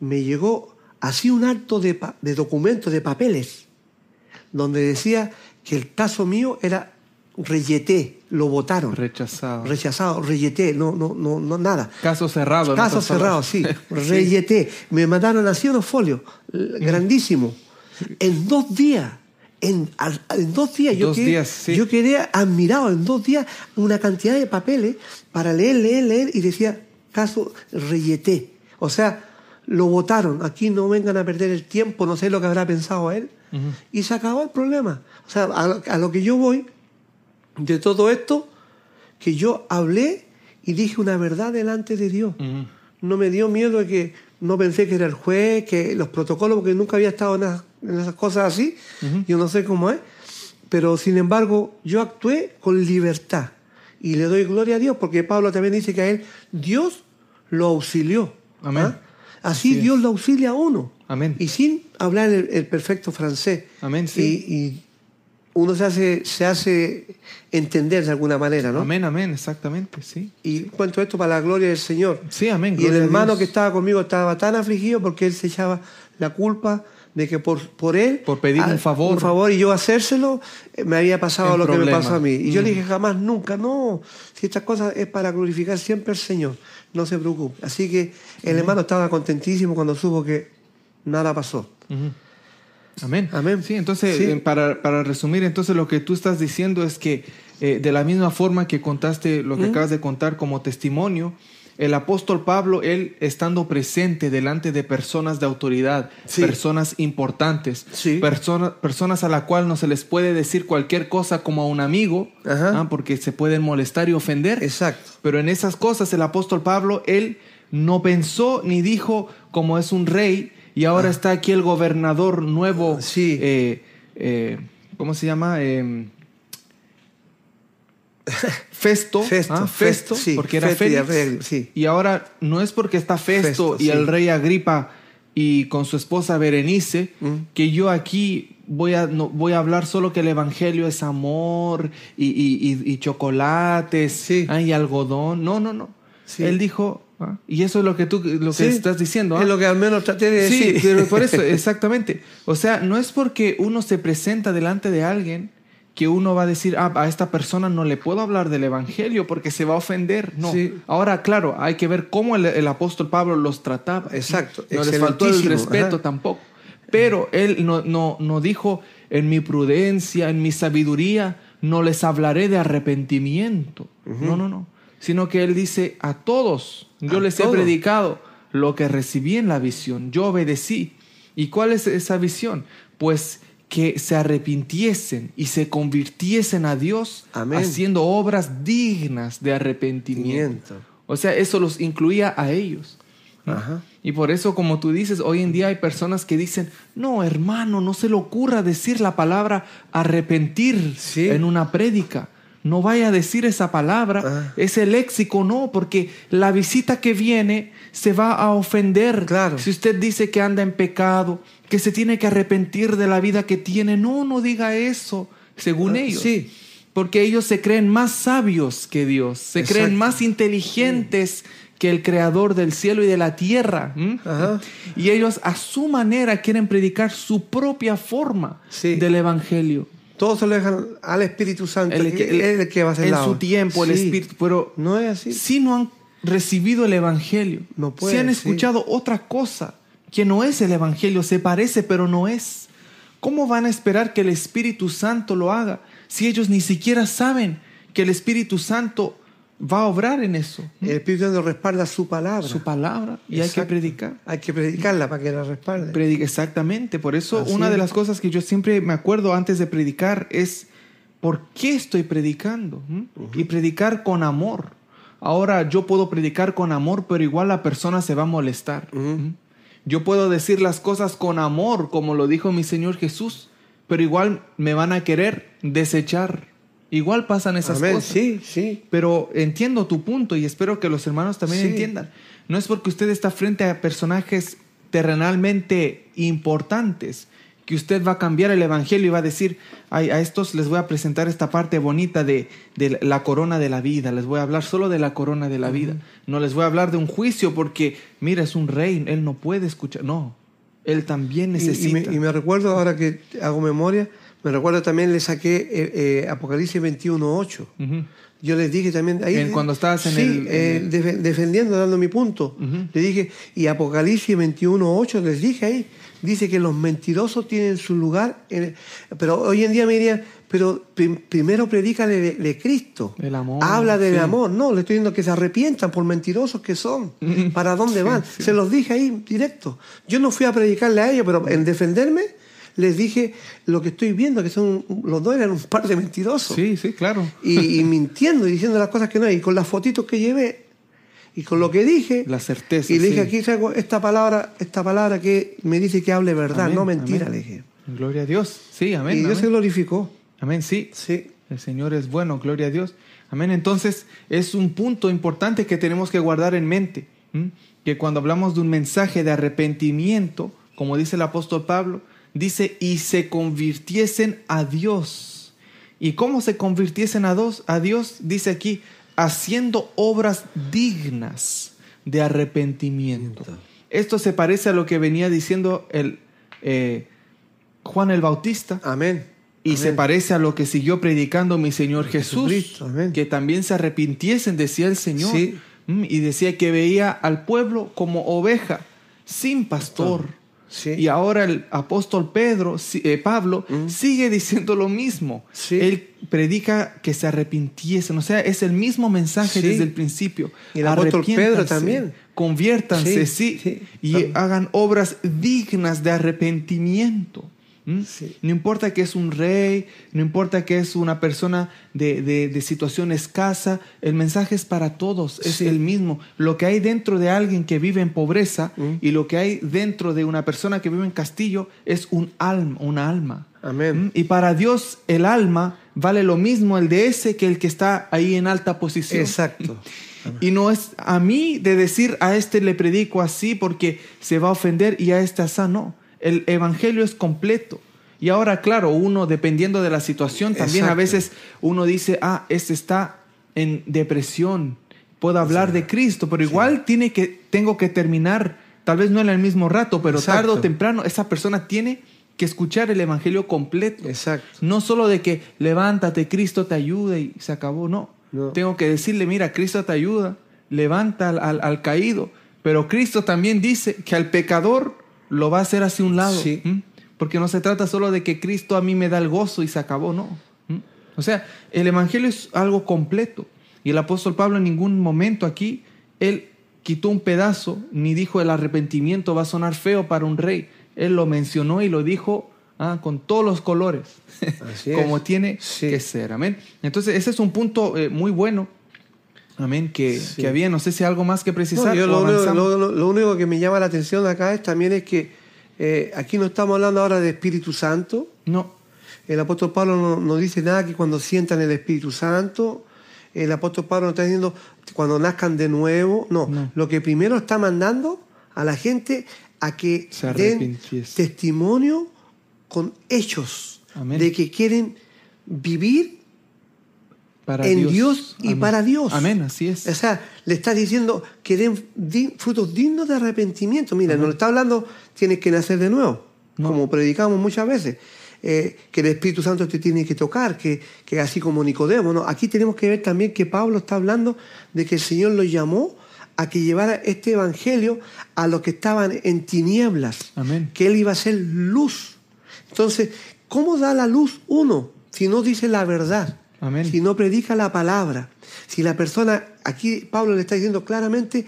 Me llegó así un acto de, de documentos, de papeles, donde decía que el caso mío era reyeté, lo votaron, Rechazado. rechazado, reyeté, no, no, no, no nada. Caso cerrado. Caso cerrado, sí. Reyeté. Me mandaron así unos folios, l- grandísimos. En dos días. En, dos días. Yo Dos quedé, días, sí. yo quedé admirado. En dos días, una cantidad de papeles para leer, leer, leer. Y decía, caso Reyeté. O sea, lo votaron. Aquí no vengan a perder el tiempo. No sé lo que habrá pensado él. Y se acabó el problema. O sea, a lo que yo voy de todo esto, que yo hablé y dije una verdad delante de Dios. No me dio miedo de que no pensé que era el juez, que los protocolos, porque nunca había estado en esas, en esas cosas así. Yo no sé cómo es. Pero sin embargo, yo actué con libertad. Y le doy gloria a Dios, porque Pablo también dice que a él Dios lo auxilió. Amén. ¿Ah? Así, Así Dios lo auxilia a uno. Amén. Y sin hablar el, el perfecto francés. Amén, sí. Y, y uno se hace, se hace entender de alguna manera, ¿no? Amén, amén, exactamente, sí. Y cuento esto para la gloria del Señor. Sí, amén. Y el hermano que estaba conmigo estaba tan afligido porque él se echaba la culpa de que por, por él... Por pedir un a- favor. Un favor y yo hacérselo, eh, me había pasado lo que me pasó a mí. Y yo Mm. le dije, jamás, nunca, no. Si estas cosas es para glorificar siempre al Señor, no se preocupe. Así que el hermano estaba contentísimo cuando supo que nada pasó. Amén. Amén. Sí, entonces, Sí. eh, para, para resumir, entonces lo que tú estás diciendo es que eh, de la misma forma que contaste lo que acabas de contar como testimonio, el apóstol Pablo, él estando presente delante de personas de autoridad, Sí. personas importantes, Sí. persona- personas a la cual no se les puede decir cualquier cosa como a un amigo, ah, porque se pueden molestar y ofender. Exacto. Pero en esas cosas el apóstol Pablo, él no pensó ni dijo como es un rey y ahora está aquí el gobernador nuevo. Ah. Sí. eh, eh, ¿Cómo se llama? Eh, Festo. Festo, ah, Festo, Festo, sí, porque era Festo y Félix. Arreglo, sí. Y ahora no es porque está Festo, Festo, y sí. el rey Agripa y con su esposa Berenice, Mm. que yo aquí voy a, no, voy a hablar solo que el evangelio es amor y, y- y- y chocolates ah, y algodón. No, no, no. Él dijo, ah, y eso es lo que tú lo que estás diciendo. ah. Es lo que al menos traté de Sí, decir. pero por eso, exactamente. O sea, no es porque uno se presenta delante de alguien que uno va a decir, ah, a esta persona no le puedo hablar del Evangelio porque se va a ofender. No. Sí. Ahora, claro, hay que ver cómo el, el apóstol Pablo los trataba. Exacto, No les faltó el respeto ajá. tampoco. Pero él no, no, no dijo, en mi prudencia, en mi sabiduría, no les hablaré de arrepentimiento. No, no, no. Sino que él dice, a todos, yo A les todos. he predicado lo que recibí en la visión. Yo obedecí. ¿Y cuál es esa visión? Pues que se arrepintiesen y se convirtiesen a Dios Amén. haciendo obras dignas de arrepentimiento. Miento. O sea, eso los incluía a ellos. Ajá. Y por eso, como tú dices, hoy en día hay personas que dicen, no, hermano, no se le ocurra decir la palabra arrepentir Sí. en una prédica. No vaya a decir esa palabra, Ah. ese léxico, no, porque la visita que viene se va a ofender. Claro. Si usted dice que anda en pecado, que se tiene que arrepentir de la vida que tiene, no, no diga eso, según Ah, ellos. sí. Porque ellos se creen más sabios que Dios, se creen más inteligentes que el creador del cielo y de la tierra. ¿m? Ajá. Y ellos a su manera quieren predicar su propia forma Sí. del evangelio. Todo se lo dejan al Espíritu Santo. El El, que- el- el que va a hacer en la su tiempo, el espíritu. Pero No es así. si no han recibido el evangelio, No puede, si han sí. escuchado otra cosa que no es el evangelio, se parece pero no es. ¿Cómo van a esperar que el Espíritu Santo lo haga si ellos ni siquiera saben que el Espíritu Santo va a obrar en eso? El Espíritu Santo respalda su palabra. Su palabra y hay que predicar. Hay que predicarla para que la respalde. Predica exactamente. Por eso Así una de las cosas que yo siempre me acuerdo antes de predicar es ¿por qué estoy predicando? ¿Mm? Y predicar con amor. Ahora yo puedo predicar con amor, pero igual la persona se va a molestar. ¿Mm? Yo puedo decir las cosas con amor, como lo dijo mi Señor Jesús, pero igual me van a querer desechar. Igual pasan esas Amén. cosas. Sí, sí. Pero entiendo tu punto y espero que los hermanos también Sí. entiendan. No es porque usted está frente a personajes terrenalmente importantes que usted va a cambiar el Evangelio y va a decir, Ay, a estos les voy a presentar esta parte bonita de, de, la corona de la vida, les voy a hablar solo de la corona de la vida, no les voy a hablar de un juicio porque, mira, es un rey, él no puede escuchar, no, él también necesita. Y, y me, recuerdo, ahora que hago memoria, me recuerdo también le saqué eh, eh, Apocalipsis 21.8. Uh -huh. Yo les dije también ahí. En, cuando estabas en sí, el. Eh, en def defendiendo, dando mi punto. Uh -huh. Le dije, y Apocalipsis 21.8, les dije ahí, dice que los mentirosos tienen su lugar. En, pero hoy en día me dirían, pero prim primero predica de, de, Cristo. El amor. Habla del sí. amor. No, le estoy diciendo que se arrepientan por mentirosos que son. ¿Para dónde Sí, van? sí. Se los dije ahí directo. Yo no fui a predicarle a ellos, pero en defenderme les dije lo que estoy viendo, que son los dos eran un par de mentirosos. Sí, sí, claro. Y, y mintiendo y diciendo las cosas que no hay. Y con las fotitos que llevé y con lo que dije. La certeza. y le dije, sí. aquí traigo esta palabra, esta palabra que me dice que hable verdad, Amén, no mentira, amén. le dije. Gloria a Dios. Sí, amén. y Dios se glorificó. Amén, sí. Sí. El Señor es bueno, gloria a Dios. Amén. Entonces, es un punto importante que tenemos que guardar en mente. Que cuando hablamos de un mensaje de arrepentimiento, como dice el apóstol Pablo, dice, y se convirtiesen a Dios. ¿Y cómo se convirtiesen a Dios? A Dios, dice aquí, haciendo obras dignas de arrepentimiento. Esto se parece a lo que venía diciendo el, eh, Juan el Bautista. Amén. Y Amén. se parece a lo que siguió predicando mi Señor Jesús, amén. que también se arrepintiesen, decía el Señor. Sí. Mm, Y decía que veía al pueblo como oveja, sin pastor. Sí. Y ahora el apóstol Pedro, eh, Pablo, Mm. sigue diciendo lo mismo. Sí. Él predica que se arrepintiesen. O sea, es el mismo mensaje Sí. desde el principio. Y el apóstol Pedro también. Conviértanse, sí, y hagan obras dignas de arrepentimiento. ¿Mm? Sí. No importa que es un rey, no importa que es una persona de, de- de situación escasa, el mensaje es para todos, es Sí. el mismo. Lo que hay dentro de alguien que vive en pobreza Mm. y lo que hay dentro de una persona que vive en castillo es un alma, una alma. Amén. ¿Mm? Y para Dios el alma vale lo mismo el de ese que el que está ahí en alta posición. Exacto. Y no es a mí de decir a este le predico así porque se va a ofender y a este así no. El evangelio es completo. Y ahora, claro, uno dependiendo de la situación, también a veces uno dice, ah, este está en depresión, puedo hablar de Cristo, pero igual tiene que, tengo que terminar, tal vez no en el mismo rato, pero Exacto. tarde o temprano, esa persona tiene que escuchar el evangelio completo. Exacto. No solo de que levántate, Cristo te ayuda y se acabó, no. No. Tengo que decirle, mira, Cristo te ayuda, levanta al, al- al caído, pero Cristo también dice que al pecador lo va a hacer hacia un lado. Porque no se trata solo de que Cristo a mí me da el gozo y se acabó, no. ¿m? O sea, el Evangelio es algo completo. Y el apóstol Pablo en ningún momento aquí, él quitó un pedazo, ni dijo el arrepentimiento va a sonar feo para un rey. Él lo mencionó y lo dijo ah, con todos los colores, Así es. como tiene Sí. que ser. Amén. Entonces, ese es un punto eh, muy bueno. Amén. Que, Sí. que había, no sé si algo más que No, precisar. yo o lo, único, lo- único que me llama la atención acá es también es que eh, aquí no estamos hablando ahora de Espíritu Santo. No, El apóstol Pablo no, no dice nada que cuando sientan el Espíritu Santo. El apóstol Pablo no está diciendo cuando nazcan de nuevo. No, No. lo que primero está mandando a la gente a que Se den testimonio con hechos Amén. de que quieren vivir para en Dios y Amén. para Dios. Amén, así es. O sea, le está diciendo que den frutos dignos de arrepentimiento. Mira, no le está hablando, tienes que nacer de nuevo, No. como predicamos muchas veces. eh, que el Espíritu Santo te tiene que tocar, que, que así como Nicodemo. ¿no? Aquí tenemos que ver también que Pablo está hablando de que el Señor lo llamó a que llevara este evangelio a los que estaban en tinieblas, Amén. que él iba a ser luz. Entonces, ¿cómo da la luz uno si no dice la verdad? Amén. Si no predica la palabra. Si la persona, aquí Pablo le está diciendo claramente,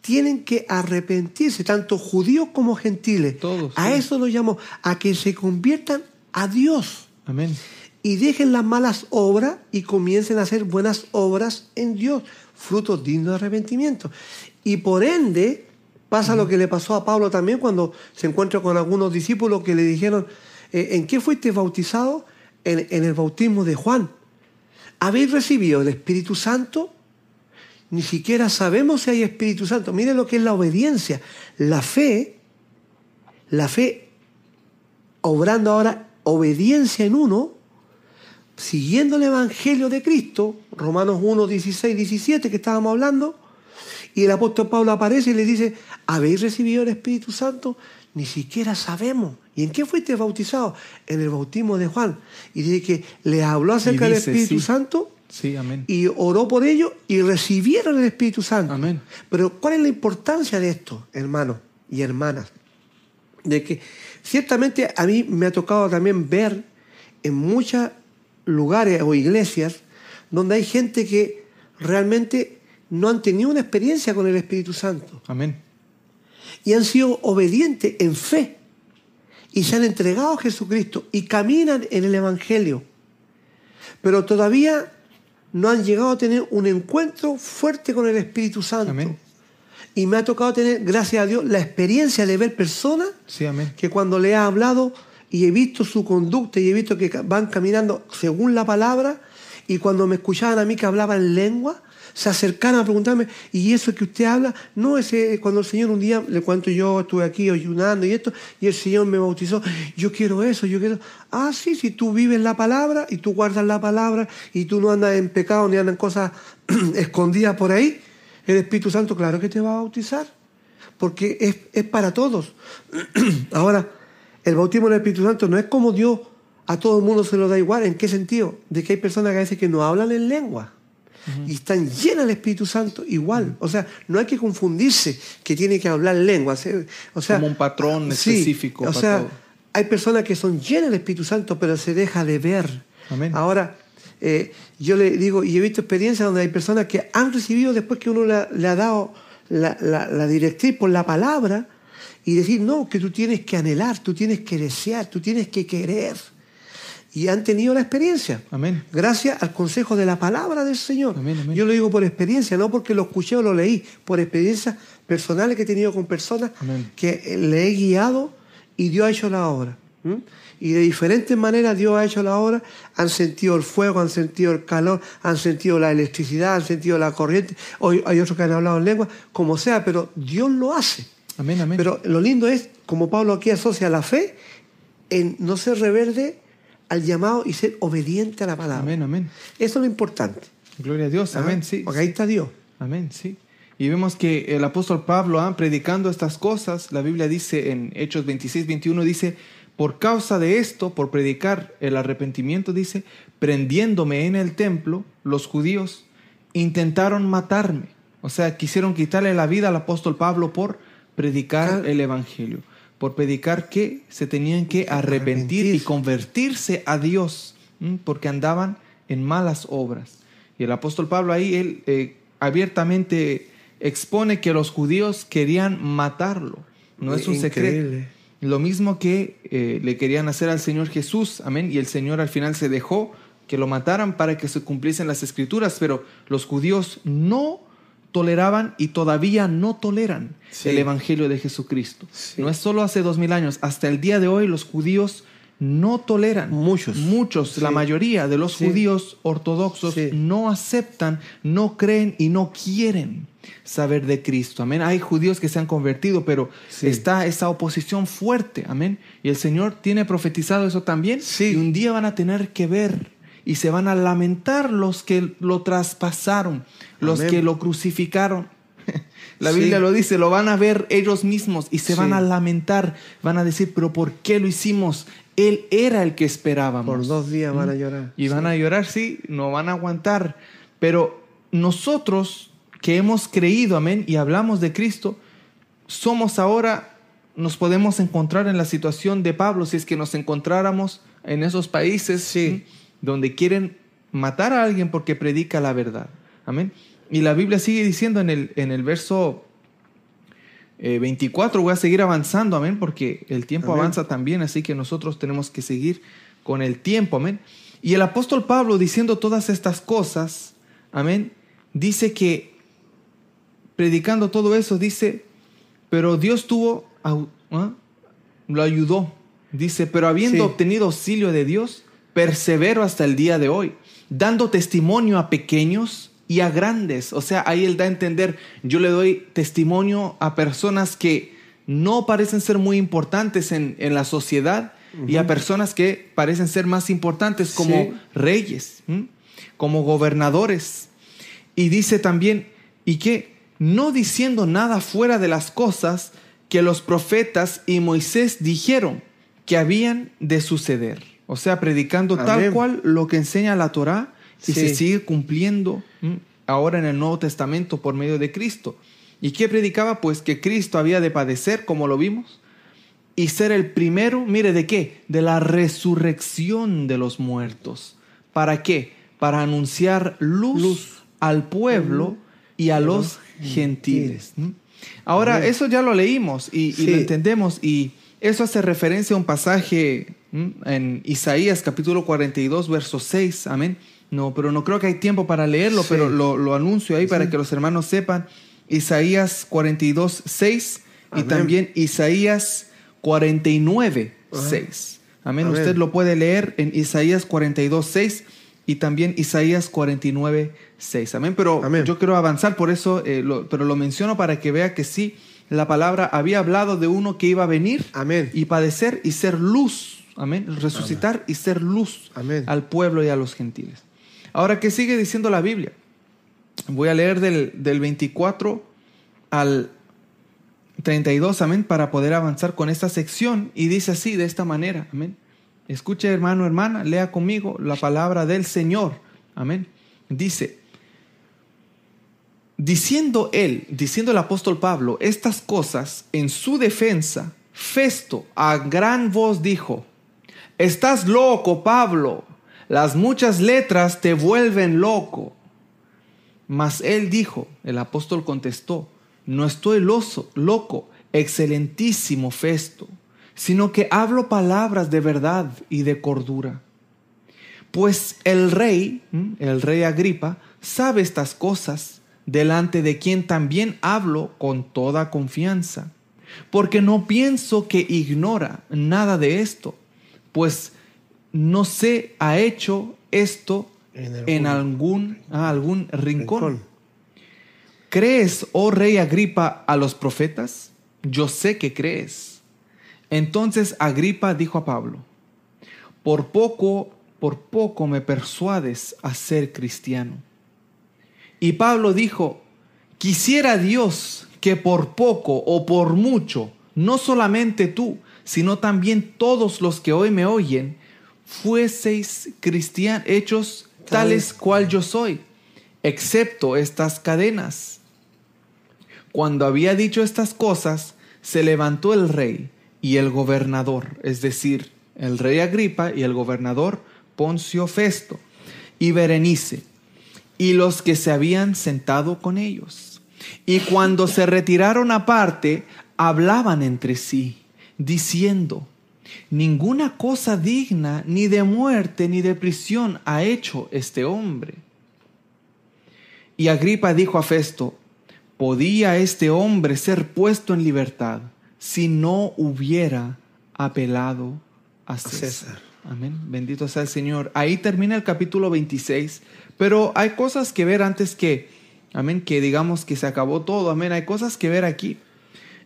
tienen que arrepentirse, tanto judíos como gentiles. Todos, a sí. eso lo llamo, a que se conviertan a Dios Amén. y dejen las malas obras y comiencen a hacer buenas obras en Dios, frutos dignos de arrepentimiento. Y por ende, pasa lo que le pasó a Pablo también cuando se encuentra con algunos discípulos que le dijeron, eh, ¿en qué fuiste bautizado? En, en el bautismo de Juan. ¿Habéis recibido el Espíritu Santo? Ni siquiera sabemos si hay Espíritu Santo. Miren lo que es la obediencia. La fe, la fe obrando ahora obediencia en uno, siguiendo el Evangelio de Cristo, Romanos 1, 16, 17 que estábamos hablando, y el apóstol Pablo aparece y le dice, ¿habéis recibido el Espíritu Santo? Ni siquiera sabemos. ¿Y en qué fuiste bautizado? En el bautismo de Juan. Y dice que le habló acerca del Espíritu sí. Santo Sí, amén. y oró por ellos y recibieron el Espíritu Santo. Amén. Pero ¿cuál es la importancia de esto, hermanos y hermanas? De que ciertamente a mí me ha tocado también ver en muchos lugares o iglesias donde hay gente que realmente no han tenido una experiencia con el Espíritu Santo Amén. y han sido obedientes en fe y se han entregado a Jesucristo y caminan en el Evangelio, pero todavía no han llegado a tener un encuentro fuerte con el Espíritu Santo. Amén. Y me ha tocado tener, gracias a Dios, la experiencia de ver personas Sí, que cuando le he hablado y he visto su conducta y he visto que van caminando según la palabra, y cuando me escuchaban a mí que hablaba en lengua, se acercaron a preguntarme, ¿y eso que usted habla? No, ese cuando el Señor un día, le cuento yo, estuve aquí ayunando y esto, y el Señor me bautizó, yo quiero eso, yo quiero... Ah, sí, si tú vives la palabra y tú guardas la palabra y tú no andas en pecado ni andas en cosas escondidas por ahí, el Espíritu Santo, claro que te va a bautizar porque es, es para todos. Ahora, el bautismo del Espíritu Santo no es como Dios a todo el mundo se lo da igual. ¿En qué sentido? De que hay personas que a veces que no hablan en lengua y están llenas del Espíritu Santo igual. O sea, no hay que confundirse que tiene que hablar lengua. Se- O sea, Como un patrón sí, específico O para sea, todo. hay personas que son llenas del Espíritu Santo, pero se deja de ver. Amén. Ahora, eh, yo le digo, y he visto experiencias donde hay personas que han recibido después que uno le, le ha dado la, la- la directriz por la palabra y decir, no, que tú tienes que anhelar, tú tienes que desear, tú tienes que querer. Y han tenido la experiencia. Amén. Gracias al consejo de la palabra del Señor. Amén, amén. Yo lo digo por experiencia, no porque lo escuché o lo leí, por experiencias personales que he tenido con personas que eh, le he guiado y Dios ha hecho la obra. Y de diferentes maneras Dios ha hecho la obra, han sentido el fuego, han sentido el calor, han sentido la electricidad, han sentido la corriente. Hoy hay otros que han hablado en lengua, como sea, pero Dios lo hace. Amén, amén. Pero lo lindo es, como Pablo aquí asocia la fe, en no ser rebelde al llamado y ser obediente a la palabra. Amén, amén. Eso es lo importante. Gloria a Dios. ¿ah? Amén, sí. Porque ahí está Dios. Amén, sí. Y vemos que el apóstol Pablo, ah, predicando estas cosas, la Biblia dice en Hechos 26, 21, dice, por causa de esto, por predicar el arrepentimiento, dice, prendiéndome en el templo, los judíos intentaron matarme. O sea, quisieron quitarle la vida al apóstol Pablo por predicar el Evangelio, por predicar que se tenían que arrepentir y convertirse a Dios, ¿m? porque andaban en malas obras. Y el apóstol Pablo ahí, él eh, abiertamente expone que los judíos querían matarlo. No es un secreto. Lo mismo que eh, le querían hacer al Señor Jesús, amén. Y el Señor al final se dejó que lo mataran para que se cumpliesen las escrituras, pero los judíos no toleraban y todavía no toleran Sí. el Evangelio de Jesucristo. Sí. No es solo hace dos mil años, hasta el día de hoy los judíos no toleran. Muchos. Muchos, Sí. la mayoría de los judíos ortodoxos no aceptan, no creen y no quieren saber de Cristo. Amén. Hay judíos que se han convertido, pero Sí. está esa oposición fuerte. Amén. Y el Señor tiene profetizado eso también. Sí. Y un día van a tener que ver y se van a lamentar los que lo traspasaron, los Amén. que lo crucificaron. La Sí. Biblia lo dice, lo van a ver ellos mismos y se Sí. van a lamentar, van a decir, pero ¿por qué lo hicimos? Él era el que esperábamos. Por dos días van a llorar. Y van a llorar, sí, no van a aguantar. Pero nosotros que hemos creído, amén, y hablamos de Cristo, somos ahora, nos podemos encontrar en la situación de Pablo, si es que nos encontráramos en esos países Sí. ¿m? Donde quieren matar a alguien porque predica la verdad. Amén. Y la Biblia sigue diciendo en el, en el verso eh, 24, voy a seguir avanzando, amén, porque el tiempo Amén. avanza también, así que nosotros tenemos que seguir con el tiempo, amén. Y el apóstol Pablo, diciendo todas estas cosas, amén, dice que, predicando todo eso, dice, pero Dios tuvo, ¿ah? lo ayudó, dice, pero habiendo Sí. obtenido auxilio de Dios, persevero hasta el día de hoy, dando testimonio a pequeños y a grandes. O sea, ahí él da a entender, yo le doy testimonio a personas que no parecen ser muy importantes en, en la sociedad y a personas que parecen ser más importantes como Sí. reyes, ¿m? como gobernadores. Y dice también, y que no diciendo nada fuera de las cosas que los profetas y Moisés dijeron que habían de suceder. O sea, predicando tal cual lo que enseña la Torá y Sí. se sigue cumpliendo ¿m? ahora en el Nuevo Testamento por medio de Cristo. ¿Y qué predicaba? Pues que Cristo había de padecer, como lo vimos, y ser el primero, mire, ¿de qué? De la resurrección de los muertos. ¿Para qué? Para anunciar luz, Luz. al pueblo y a los gentiles. Ahora, eso ya lo leímos y, y lo entendemos y eso hace referencia a un pasaje en Isaías capítulo 42, verso 6. Amén. No, pero no creo que hay tiempo para leerlo, Sí. pero lo, lo anuncio ahí para que los hermanos sepan. Isaías 42, 6 y Amén. también Isaías 49, Ajá. 6. Amén. Amén. Usted lo puede leer en Isaías 42, 6 y también Isaías 49, 6. Amén. Pero Amén. yo quiero avanzar por eso, eh, lo- pero lo menciono para que vea que sí, la palabra había hablado de uno que iba a venir Amén. y padecer y ser luz. Amén. Resucitar y ser luz Amén. al pueblo y a los gentiles. Ahora, ¿qué sigue diciendo la Biblia? Voy a leer del, del 24 al 32, amén, para poder avanzar con esta sección. Y dice así, de esta manera, amén. Escuche, hermano, hermana, lea conmigo la palabra del Señor, amén. Dice, diciendo él, diciendo el apóstol Pablo, estas cosas en su defensa, Festo a gran voz dijo, Estás loco, Pablo, las muchas letras te vuelven loco. Mas él dijo, el apóstol contestó, no estoy loco, excelentísimo Festo, sino que hablo palabras de verdad y de cordura. Pues el rey, el rey Agripa, sabe estas cosas, delante de quien también hablo con toda confianza, porque no pienso que ignora nada de esto, pues no se ha hecho esto En algún- en algún, ah, algún rincón. Rincón. ¿Crees, oh rey Agripa, a los profetas? Yo sé que crees. Entonces Agripa dijo a Pablo, por poco, por poco me persuades a ser cristiano. Y Pablo dijo, quisiera Dios que por poco o por mucho, no solamente tú, sino también todos los que hoy me oyen, fueseis cristianos, hechos tales cual yo soy, excepto estas cadenas. Cuando había dicho estas cosas, se levantó el rey y el gobernador, es decir, el rey Agripa y el gobernador Poncio Festo, y Berenice, y los que se habían sentado con ellos. Y cuando se retiraron aparte, hablaban entre sí, diciendo, ninguna cosa digna ni de muerte ni de prisión ha hecho este hombre. Y Agripa dijo a Festo, ¿podía este hombre ser puesto en libertad si no hubiera apelado a César? César. Amén. Bendito sea el Señor. Ahí termina el capítulo 26, pero hay cosas que ver antes que, amén, que digamos que se acabó todo, amén. Hay cosas que ver aquí.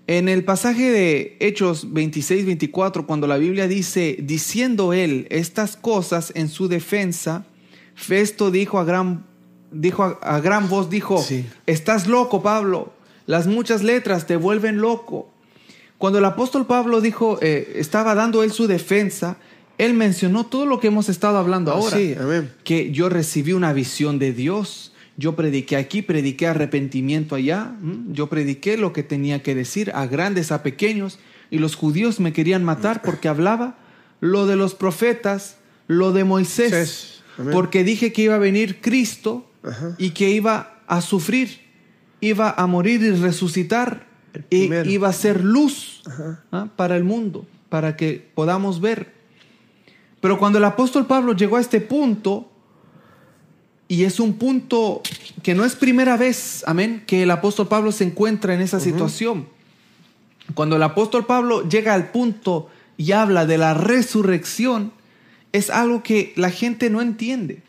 En el pasaje de Hechos 26-24, cuando la Biblia dice, diciendo él estas cosas en su defensa, Festo dijo a gran, dijo a, a gran voz, dijo, Sí. estás loco, Pablo, las muchas letras te vuelven loco. Cuando el apóstol Pablo dijo, eh, estaba dando él su defensa, él mencionó todo lo que hemos estado hablando ahora Sí, amén. que yo recibí una visión de Dios. Yo prediqué aquí, prediqué arrepentimiento allá. ¿m? Yo prediqué lo que tenía que decir a grandes, a pequeños. Y los judíos me querían matar porque hablaba lo de los profetas, lo de Moisés. Porque dije que iba a venir Cristo Ajá. y que iba a sufrir, iba a morir y resucitar. Y iba a ser luz. ¿ah? para el mundo, para que podamos ver. Pero cuando el apóstol Pablo llegó a este punto, y es un punto que no es primera vez, amén, que el apóstol Pablo se encuentra en esa situación. Cuando el apóstol Pablo llega al punto y habla de la resurrección, es algo que la gente no entiende,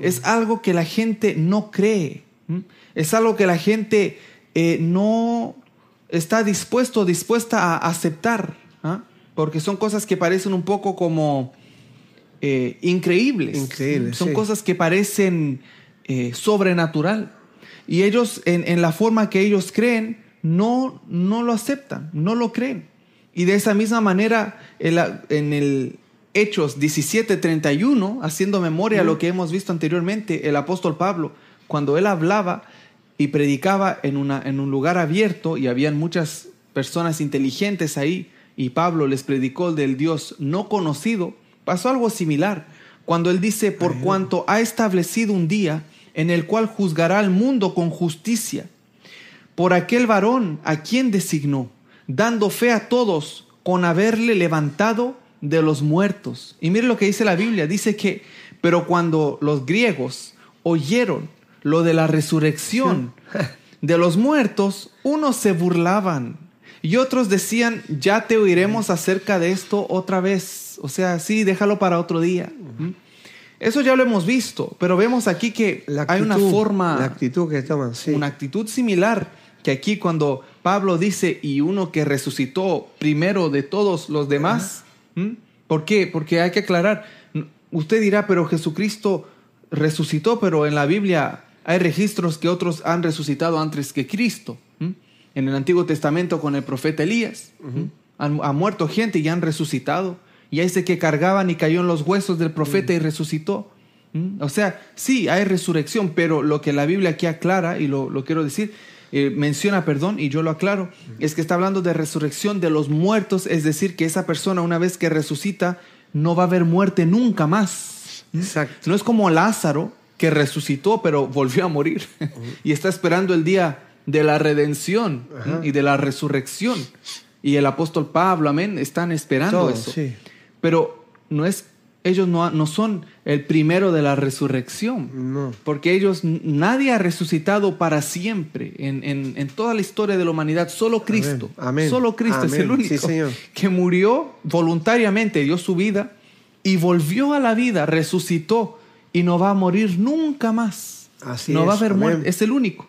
es algo que la gente no cree, ¿m? es algo que la gente eh, no está dispuesto o dispuesta a aceptar. ¿ah? porque son cosas que parecen un poco como eh, increíbles. Son sí. cosas que parecen eh, sobrenatural. Y ellos, en, en la forma que ellos creen, no, no lo aceptan, no lo creen. Y de esa misma manera, en, la- en el Hechos 17:31, haciendo memoria a lo que hemos visto anteriormente, el apóstol Pablo, cuando él hablaba y predicaba en, una, en un lugar abierto y habían muchas personas inteligentes ahí, y Pablo les predicó del Dios no conocido, pasó algo similar. Cuando él dice, por cuanto ha establecido un día en el cual juzgará al mundo con justicia, por aquel varón a quien designó, dando fe a todos con haberle levantado de los muertos. Y mire lo que dice la Biblia, dice que, pero cuando los griegos oyeron lo de la resurrección de los muertos, unos se burlaban y otros decían, ya te oiremos acerca de esto otra vez. O sea, sí, déjalo para otro día. ¿Mm? Eso ya lo hemos visto, pero vemos aquí que La hay una forma La actitud que toman, sí. una actitud similar que aquí cuando Pablo dice y uno que resucitó primero de todos los demás. ¿Por qué? Porque hay que aclarar. Usted dirá, pero Jesucristo resucitó, pero en la Biblia hay registros que otros han resucitado antes que Cristo. En el Antiguo Testamento con el profeta Elías. ha muerto gente y han resucitado. Y ese que cargaban y cayó en los huesos del profeta y resucitó. ¿Mm? O sea, sí, hay resurrección, pero lo que la Biblia aquí aclara, y lo, lo quiero decir, eh, menciona, perdón, y yo lo aclaro, es que está hablando de resurrección de los muertos, es decir, que esa persona una vez que resucita no va a haber muerte nunca más. ¿Mm? Exacto. No es como Lázaro, que resucitó, pero volvió a morir, y está esperando el día de la redención ¿Mm? y de la resurrección. Y el apóstol Pablo, amén, están esperando Todo, eso. sí. Pero no es, ellos no, no son el primero de la resurrección. No. Porque ellos, nadie ha resucitado para siempre en, en- en toda la historia de la humanidad. Solo Cristo. Amén. Solo Cristo es el único Sí, Señor. que murió voluntariamente, dio su vida y volvió a la vida, resucitó y no va a morir nunca más. Así no va a haber muerte. Es el único.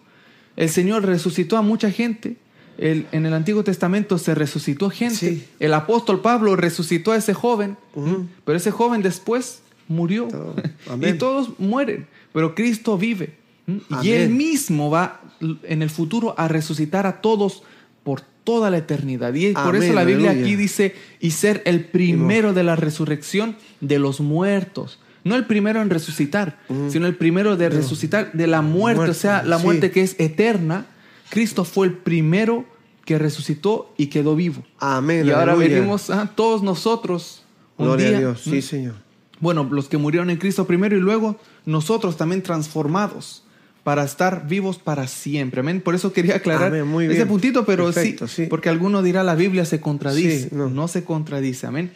El Señor resucitó a mucha gente. El- en el Antiguo Testamento se resucitó gente. Sí. El apóstol Pablo resucitó a ese joven, Ujú. pero ese joven después murió. Todo. y todos mueren, pero Cristo vive. Y Amén. Él mismo va en el futuro a resucitar a todos por toda la eternidad. Y por Amén, eso la Biblia aleluya. aquí dice, y ser el primero de la resurrección de los muertos. No el primero en resucitar, sino el primero de resucitar de la muerte, Muerte, o sea, la sí. muerte que es eterna. Cristo fue el primero que resucitó y quedó vivo. Amén. y ahora aleluya. venimos a todos nosotros. un Gloria día, a Dios. Sí, Señor. Bueno, los que murieron en Cristo primero y luego nosotros también transformados para estar vivos para siempre. Amén. Por eso quería aclarar Amén, muy ese puntito, pero Perfecto, sí, sí. porque alguno dirá la Biblia se contradice. Sí, no. no. se contradice. Amén.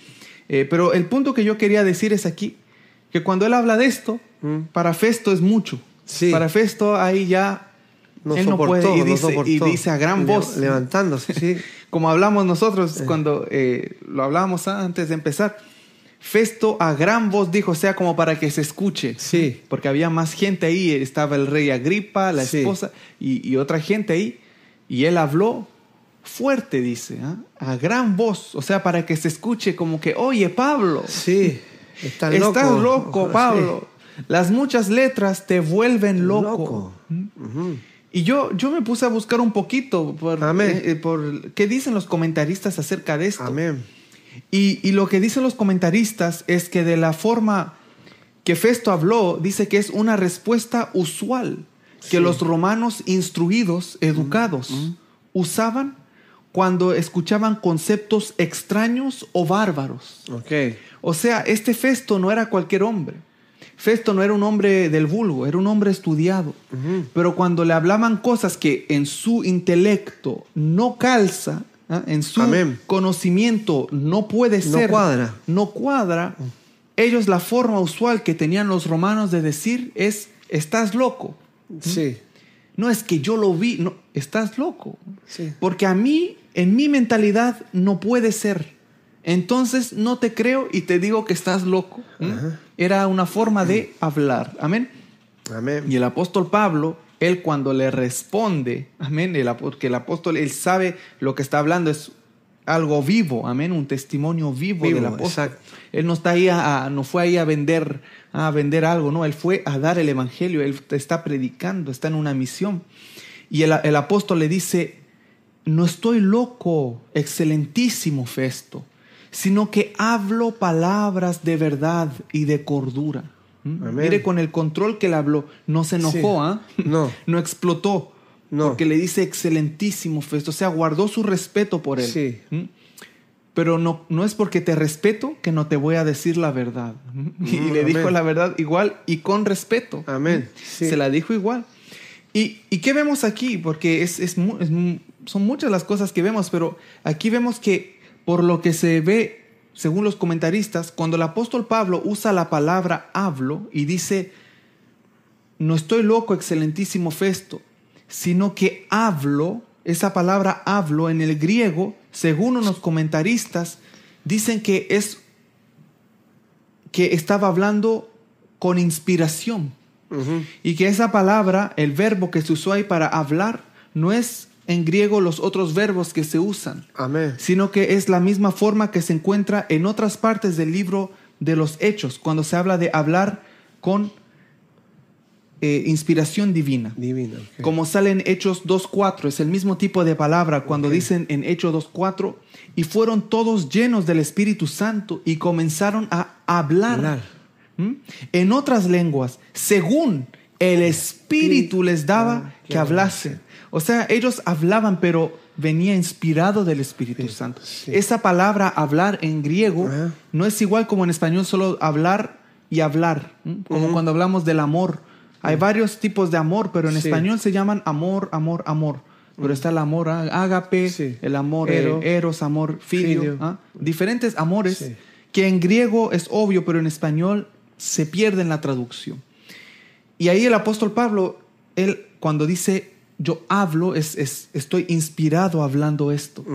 Eh, pero el punto que yo quería decir es aquí, que cuando él habla de esto, Mm. para Festo es mucho. Sí. Para Festo ahí ya No él no soportó, puede y no dice, y dice a gran voz. Levantándose, sí. Como hablamos nosotros cuando eh, lo hablábamos antes de empezar. Festo a gran voz dijo, o sea, como para que se escuche. Sí. Porque había más gente ahí, estaba el rey Agripa, la Sí. esposa y, y otra gente ahí. Y él habló fuerte, dice, ¿ah? a gran voz, o sea, para que se escuche como que, oye, Pablo, Sí. Estás estás loco. loco, Pablo. Las muchas letras te vuelven loco. Loco. Ujú. Y yo, yo me puse a buscar un poquito por, Amén. eh, eh, por qué dicen los comentaristas acerca de esto. Amén. Y, y lo que dicen los comentaristas es que de la forma que Festo habló, dice que es una respuesta usual que Sí. los romanos instruidos, educados, usaban cuando escuchaban conceptos extraños o bárbaros. O sea, este Festo no era cualquier hombre. Festo no era un hombre del vulgo, era un hombre estudiado. Pero cuando le hablaban cosas que en su intelecto no calza, ¿ah? en su Amén. conocimiento no puede No ser, cuadra. no cuadra, ellos la forma usual que tenían los romanos de decir es, estás loco. Sí. No es que yo lo vi, no, estás loco. Sí. Porque a mí, en mi mentalidad, no puede ser. Entonces no te creo y te digo que estás loco. Era una forma de hablar. Amén. Amén. Y el apóstol Pablo, él cuando le responde, amén, el, porque el apóstol, él sabe lo que está hablando, es algo vivo, amén, un testimonio vivo, Vivo, del apóstol. exacto. Él no está ahí a- a- no fue ahí a vender, a vender algo, no, él fue a dar el evangelio, él está predicando, está en una misión. Y el, el apóstol le dice, no estoy loco, excelentísimo Festo, sino que hablo palabras de verdad y de cordura. ¿Mm? Amén. Mire con el control que él habló, no se enojó, Sí. ¿ah? No. no explotó. No. Porque le dice excelentísimo Festo, o sea, guardó su respeto por él. Sí. ¿Mm? Pero no, no es porque te respeto que no te voy a decir la verdad. Y Mm, le dijo la verdad igual y con respeto. Amén. Sí. Se la dijo igual. ¿Y, y qué vemos aquí? Porque es, es son muchas las cosas que vemos, pero aquí vemos que por lo que se ve, según los comentaristas, cuando el apóstol Pablo usa la palabra hablo y dice, no estoy loco, excelentísimo Festo, sino que hablo, esa palabra hablo en el griego, según unos comentaristas, dicen que es que estaba hablando con inspiración. Y que esa palabra, el verbo que se usó ahí para hablar, no es en griego los otros verbos que se usan, Amén. sino que es la misma forma que se encuentra en otras partes del libro de los Hechos, cuando se habla de hablar con eh, inspiración divina. Divino. ok. Como sale en Hechos 2.4, es el mismo tipo de palabra cuando dicen en Hechos 2.4, y fueron todos llenos del Espíritu Santo y comenzaron a hablar, Hablar. ¿Mm? en otras lenguas, según el Espíritu les daba Ah, que hablasen. O sea, ellos hablaban, pero venía inspirado del Espíritu Sí, Santo. sí. Esa palabra hablar en griego Ajá. no es igual como en español solo hablar y hablar, ¿m? como Ujú. cuando hablamos del amor. Hay varios tipos de amor, pero en Sí. español se llaman amor, amor, amor. Pero está el amor ágape, Sí. el amor eh, Ero. eros, amor filio, Filio. ¿ah? diferentes amores Sí. que en griego es obvio, pero en español se pierde en la traducción. Y ahí el apóstol Pablo, él cuando dice yo hablo, es, es- estoy inspirado hablando esto.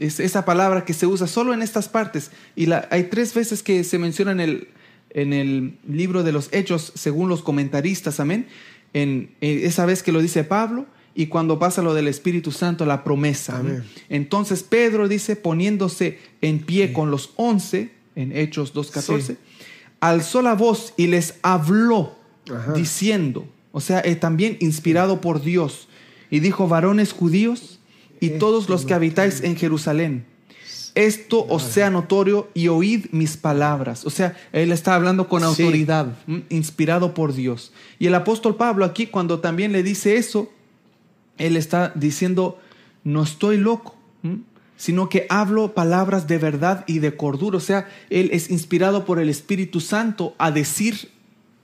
Es esa palabra que se usa solo en estas partes. Y la, hay tres veces que se menciona en el, en el libro de los Hechos, según los comentaristas, amén. En, eh, esa vez que lo dice Pablo y cuando pasa lo del Espíritu Santo, la promesa. Amén. Entonces Pedro dice, poniéndose en pie con los once, en Hechos 2.14, Sí. alzó la voz y les habló Ajá. diciendo, o sea, eh, también inspirado por Dios, y dijo, varones judíos y todos los que habitáis en Jerusalén, esto os sea notorio y oíd mis palabras. O sea, él está hablando con autoridad, ¿m? inspirado por Dios. Y el apóstol Pablo aquí, cuando también le dice eso, él está diciendo, no estoy loco, ¿m? sino que hablo palabras de verdad y de cordura. O sea, él es inspirado por el Espíritu Santo a decir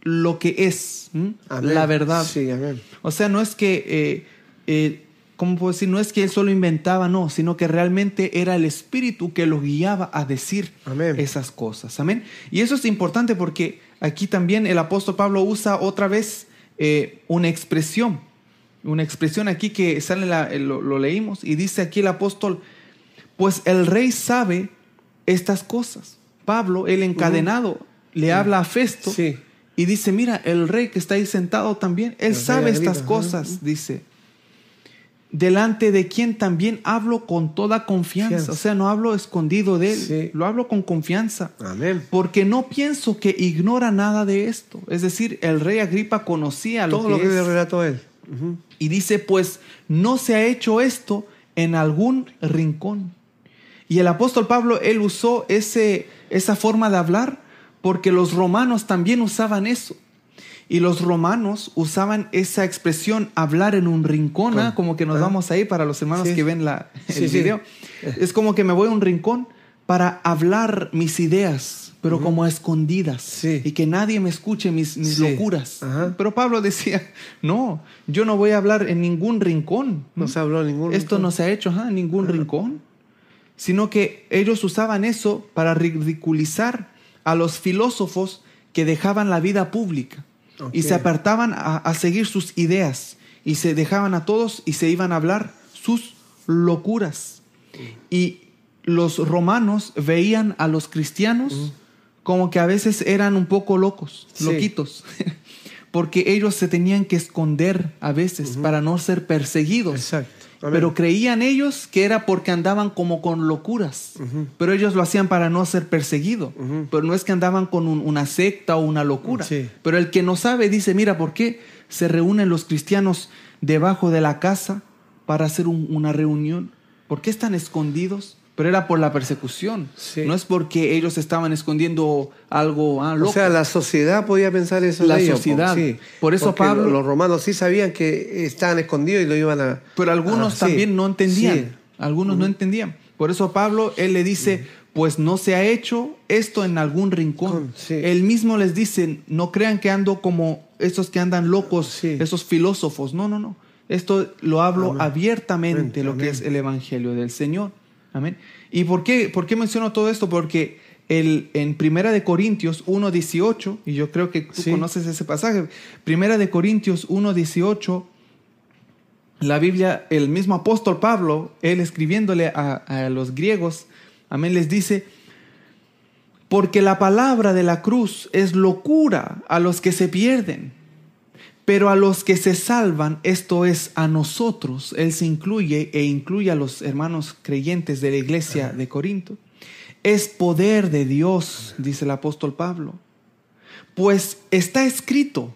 lo que es, ¿m? Amén. la verdad. Sí, amén. O sea, no es que, eh, eh, ¿cómo puedo decir? No es que él solo inventaba, no, sino que realmente era el Espíritu que lo guiaba a decir Amén. esas cosas. Amén. Y eso es importante porque aquí también el apóstol Pablo usa otra vez eh, una expresión. Una expresión aquí que sale, la- eh, lo, lo leímos y dice aquí el apóstol, pues el rey sabe estas cosas. Pablo, el encadenado, le habla a Festo Sí. y dice, mira, el rey que está ahí sentado también, él El sabe estas cosas, dice. Delante de quien también hablo con toda confianza. O sea, no hablo escondido de él, Sí. lo hablo con confianza. Amén. Porque no pienso que ignora nada de esto. Es decir, el rey Agripa conocía lo Todo que lo que es. le relató él. Y dice, pues no se ha hecho esto en algún rincón. Y el apóstol Pablo, él usó ese, esa forma de hablar porque los romanos también usaban eso. Y los romanos usaban esa expresión hablar en un rincón, ¿ah? Como que nos vamos ahí para los hermanos Sí. que ven la, el Sí, sí. video. Es como que me voy a un rincón para hablar mis ideas, pero como a escondidas. Y que nadie me escuche mis, locuras. Ajá. Pero Pablo decía, no, yo no voy a hablar en ningún rincón. No se habló en ningún Esto rincón. no se ha hecho en ningún rincón. Sino que ellos usaban eso para ridiculizar a los filósofos que dejaban la vida pública y se apartaban a, a seguir sus ideas y se dejaban a todos y se iban a hablar sus locuras. Y los romanos veían a los cristianos como que a veces eran un poco locos, Sí. loquitos, porque ellos se tenían que esconder a veces para no ser perseguidos. Exacto. Amén. Pero creían ellos que era porque andaban como con locuras. Pero ellos lo hacían para no ser perseguidos. Ujú. Pero no es que andaban con un- una secta o una locura. Sí. Pero el que no sabe dice, mira, ¿por qué se reúnen los cristianos debajo de la casa para hacer un- una reunión? ¿Por qué están escondidos? Pero era por la persecución. Sí. No es porque ellos estaban escondiendo algo ah, loco. O sea, la sociedad podía pensar eso. La de ellos, sociedad. sí. Por eso Porque Pablo- Los romanos sí sabían que estaban escondidos y lo iban a. Pero algunos Ah, sí. también no entendían. Algunos no entendían. Por eso Pablo, él le dice, pues no se ha hecho esto en algún rincón. Sí. Él mismo les dice, no crean que ando como esos que andan locos, Sí. esos filósofos. No, no, no. Esto lo hablo Amén. abiertamente, Amén. lo que Amén. es el Evangelio del Señor. Amén. ¿Y por qué, por qué menciono todo esto? Porque el, en Primera de Corintios 1.18, y yo creo que tú Sí. conoces ese pasaje, Primera de Corintios 1.18, la Biblia, el mismo apóstol Pablo, él escribiéndole a, a los griegos, amén, les dice, porque la palabra de la cruz es locura a los que se pierden, pero a los que se salvan, esto es a nosotros, él se incluye e incluye a los hermanos creyentes de la iglesia de Corinto, es poder de Dios, dice el apóstol Pablo, pues está escrito,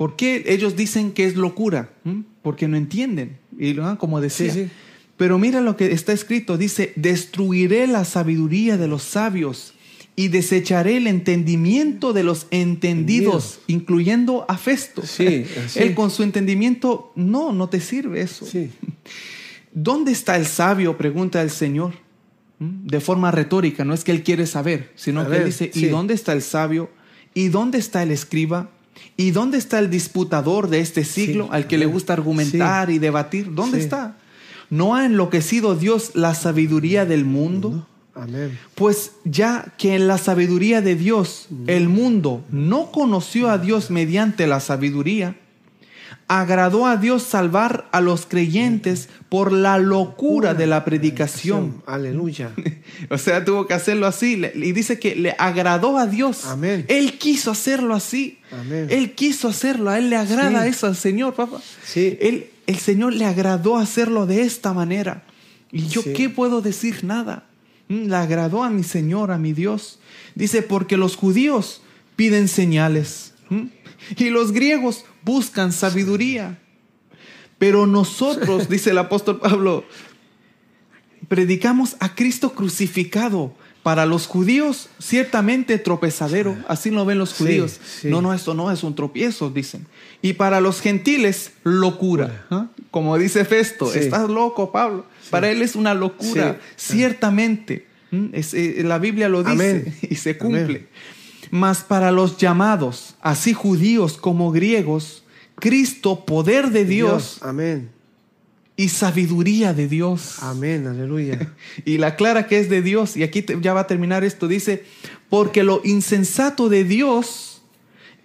¿Por qué ellos dicen que es locura? ¿Mm? Porque no entienden. Y lo como decía. Sí, sí. Pero mira lo que está escrito. Dice, destruiré la sabiduría de los sabios y desecharé el entendimiento de los entendidos, incluyendo a Festo. Sí. Él con su entendimiento, no, no te sirve eso. Sí. ¿Dónde está el sabio? Pregunta el Señor. De forma retórica, no es que él quiere saber, sino A que ver, él dice, ¿y dónde está el sabio? ¿Y dónde está el escriba? ¿Y dónde está el disputador de este siglo al que le gusta argumentar y debatir? ¿Dónde está? ¿No ha enloquecido Dios la sabiduría del mundo? Amén. Pues ya que en la sabiduría de Dios el mundo no conoció a Dios mediante la sabiduría, agradó a Dios salvar a los creyentes por la locura de la predicación. Aleluya. O sea, tuvo que hacerlo así. Y dice que le agradó a Dios. Amén. Él quiso hacerlo así. Amén. Él quiso hacerlo. A Él le agrada Sí. eso al Señor, papá. Sí. Él, el Señor le agradó hacerlo de esta manera. ¿Y yo Sí. qué puedo decir? Nada. Mm, Le agradó a mi Señor, a mi Dios. Dice, porque los judíos piden señales. ¿m? Y los griegos buscan sabiduría. Pero nosotros, dice el apóstol Pablo, predicamos a Cristo crucificado. Para los judíos, ciertamente tropezadero. Así lo ven los judíos. sí. No, no, esto no es un tropiezo, dicen. Y para los gentiles, locura. ¿ah? Como dice Festo, Sí. estás loco, Pablo. Para él es una locura. Ciertamente. ¿m? Es, eh, la Biblia lo dice Amén. y se cumple. Amén. Mas para los llamados, así judíos como griegos, Cristo, poder de Dios Amén. Y sabiduría de Dios. Amén. Aleluya. Y la clara que es de Dios, y aquí te- ya va a terminar esto, dice, porque lo insensato de Dios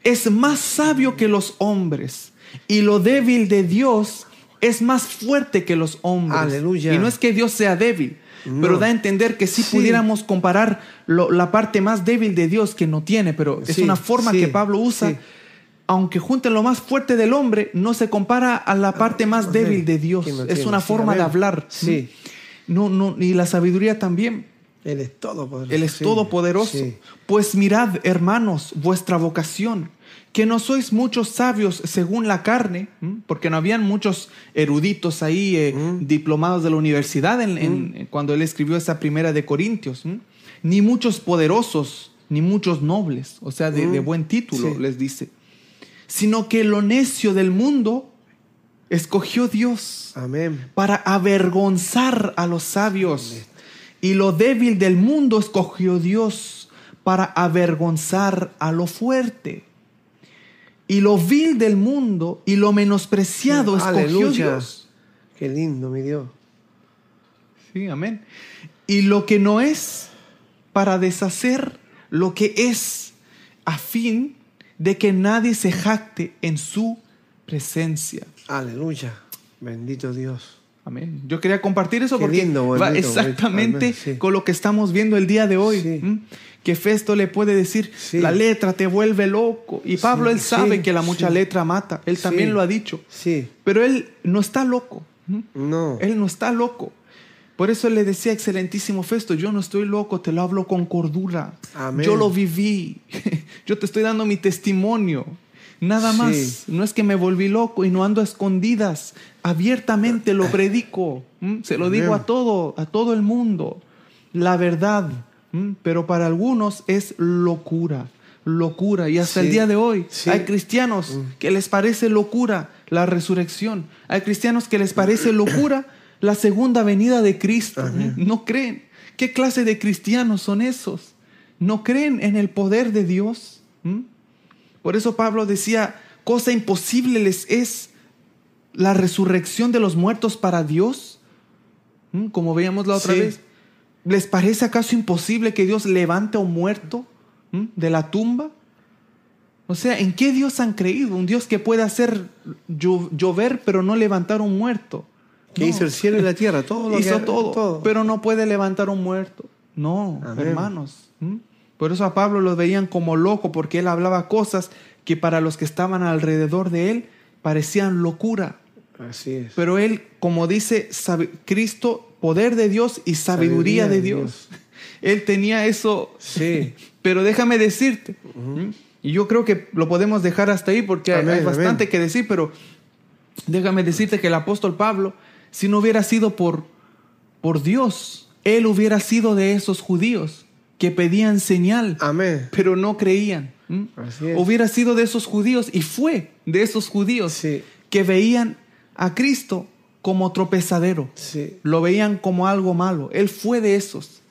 es más sabio que los hombres, y lo débil de Dios es más fuerte que los hombres. Aleluya. Y no es que Dios sea débil, No. pero da a entender que si Sí. pudiéramos comparar lo- la parte más débil de Dios que no tiene, pero es una forma que Pablo usa. Aunque junten lo más fuerte del hombre, no se compara a la parte más débil de Dios. Es una forma de hablar. Sí. No, no, y la sabiduría también. Él es todopoderoso. Él es todopoderoso. Sí. Pues mirad, hermanos, vuestra vocación, que no sois muchos sabios según la carne, porque no habían muchos eruditos ahí, eh, Mm. diplomados de la universidad en- en- cuando él escribió esa primera de Corintios, ni muchos poderosos, ni muchos nobles, o sea, de, Mm. de buen título, Sí. les dice, sino que lo necio del mundo escogió Dios Amén. para avergonzar a los sabios. Y lo débil del mundo escogió Dios para avergonzar a lo fuerte. Y lo vil del mundo y lo menospreciado escogió Aleluya. Dios. Qué lindo, mi Dios. Sí, amén. Y lo que no es para deshacer lo que es a fin de que nadie se jacte en su presencia. Aleluya. Bendito Dios. Amén. Yo quería compartir eso Qué porque lindo, va exactamente bonito. Amén, sí. con lo que estamos viendo el día de hoy. Que Festo le puede decir, Sí. la letra te vuelve loco. Y Pablo, él sabe que la mucha letra mata. Él también lo ha dicho. Sí. Pero él no está loco. ¿Mm? No. Él no está loco. Por eso le decía, excelentísimo Festo, yo no estoy loco, te lo hablo con cordura. Amén. Yo lo viví. yo te estoy dando mi testimonio. Nada Sí. más. No es que me volví loco y no ando a escondidas. Abiertamente lo predico. Se lo digo a todo, a todo el mundo. La verdad. Pero para algunos es locura. Locura. Y hasta Sí. el día de hoy Sí. hay cristianos que les parece locura la resurrección. Hay cristianos que les parece locura la segunda venida de Cristo. Amén. No creen. ¿Qué clase de cristianos son esos? No creen en el poder de Dios. ¿Mm? Por eso Pablo decía, cosa imposible les es la resurrección de los muertos para Dios. ¿Mm? Como veíamos la otra Sí. vez. ¿Les parece acaso imposible que Dios levante a un muerto ¿Mm? de la tumba? O sea, ¿en qué Dios han creído? Un Dios que puede hacer llo- llover pero no levantar un muerto. Que No. hizo el cielo y la tierra, todo lo hizo que todo, pero no puede levantar un muerto. No, Amén. hermanos. ¿m? Por eso a Pablo lo veían como loco, porque él hablaba cosas que para los que estaban alrededor de él parecían locura. Así es. Pero él, como dice Cristo, poder de Dios y sabiduría, Sabiduría de Dios. Él tenía eso. Sí. Pero déjame decirte, y yo creo que lo podemos dejar hasta ahí porque hay- Amén, hay bastante amén. que decir, pero déjame decirte que el apóstol Pablo, si no hubiera sido por, por Dios, él hubiera sido de esos judíos que pedían señal, Amén. pero no creían. Hubiera sido de esos judíos y fue de esos judíos Sí. que veían a Cristo como tropezadero, Sí. lo veían como algo malo. Él fue de esos.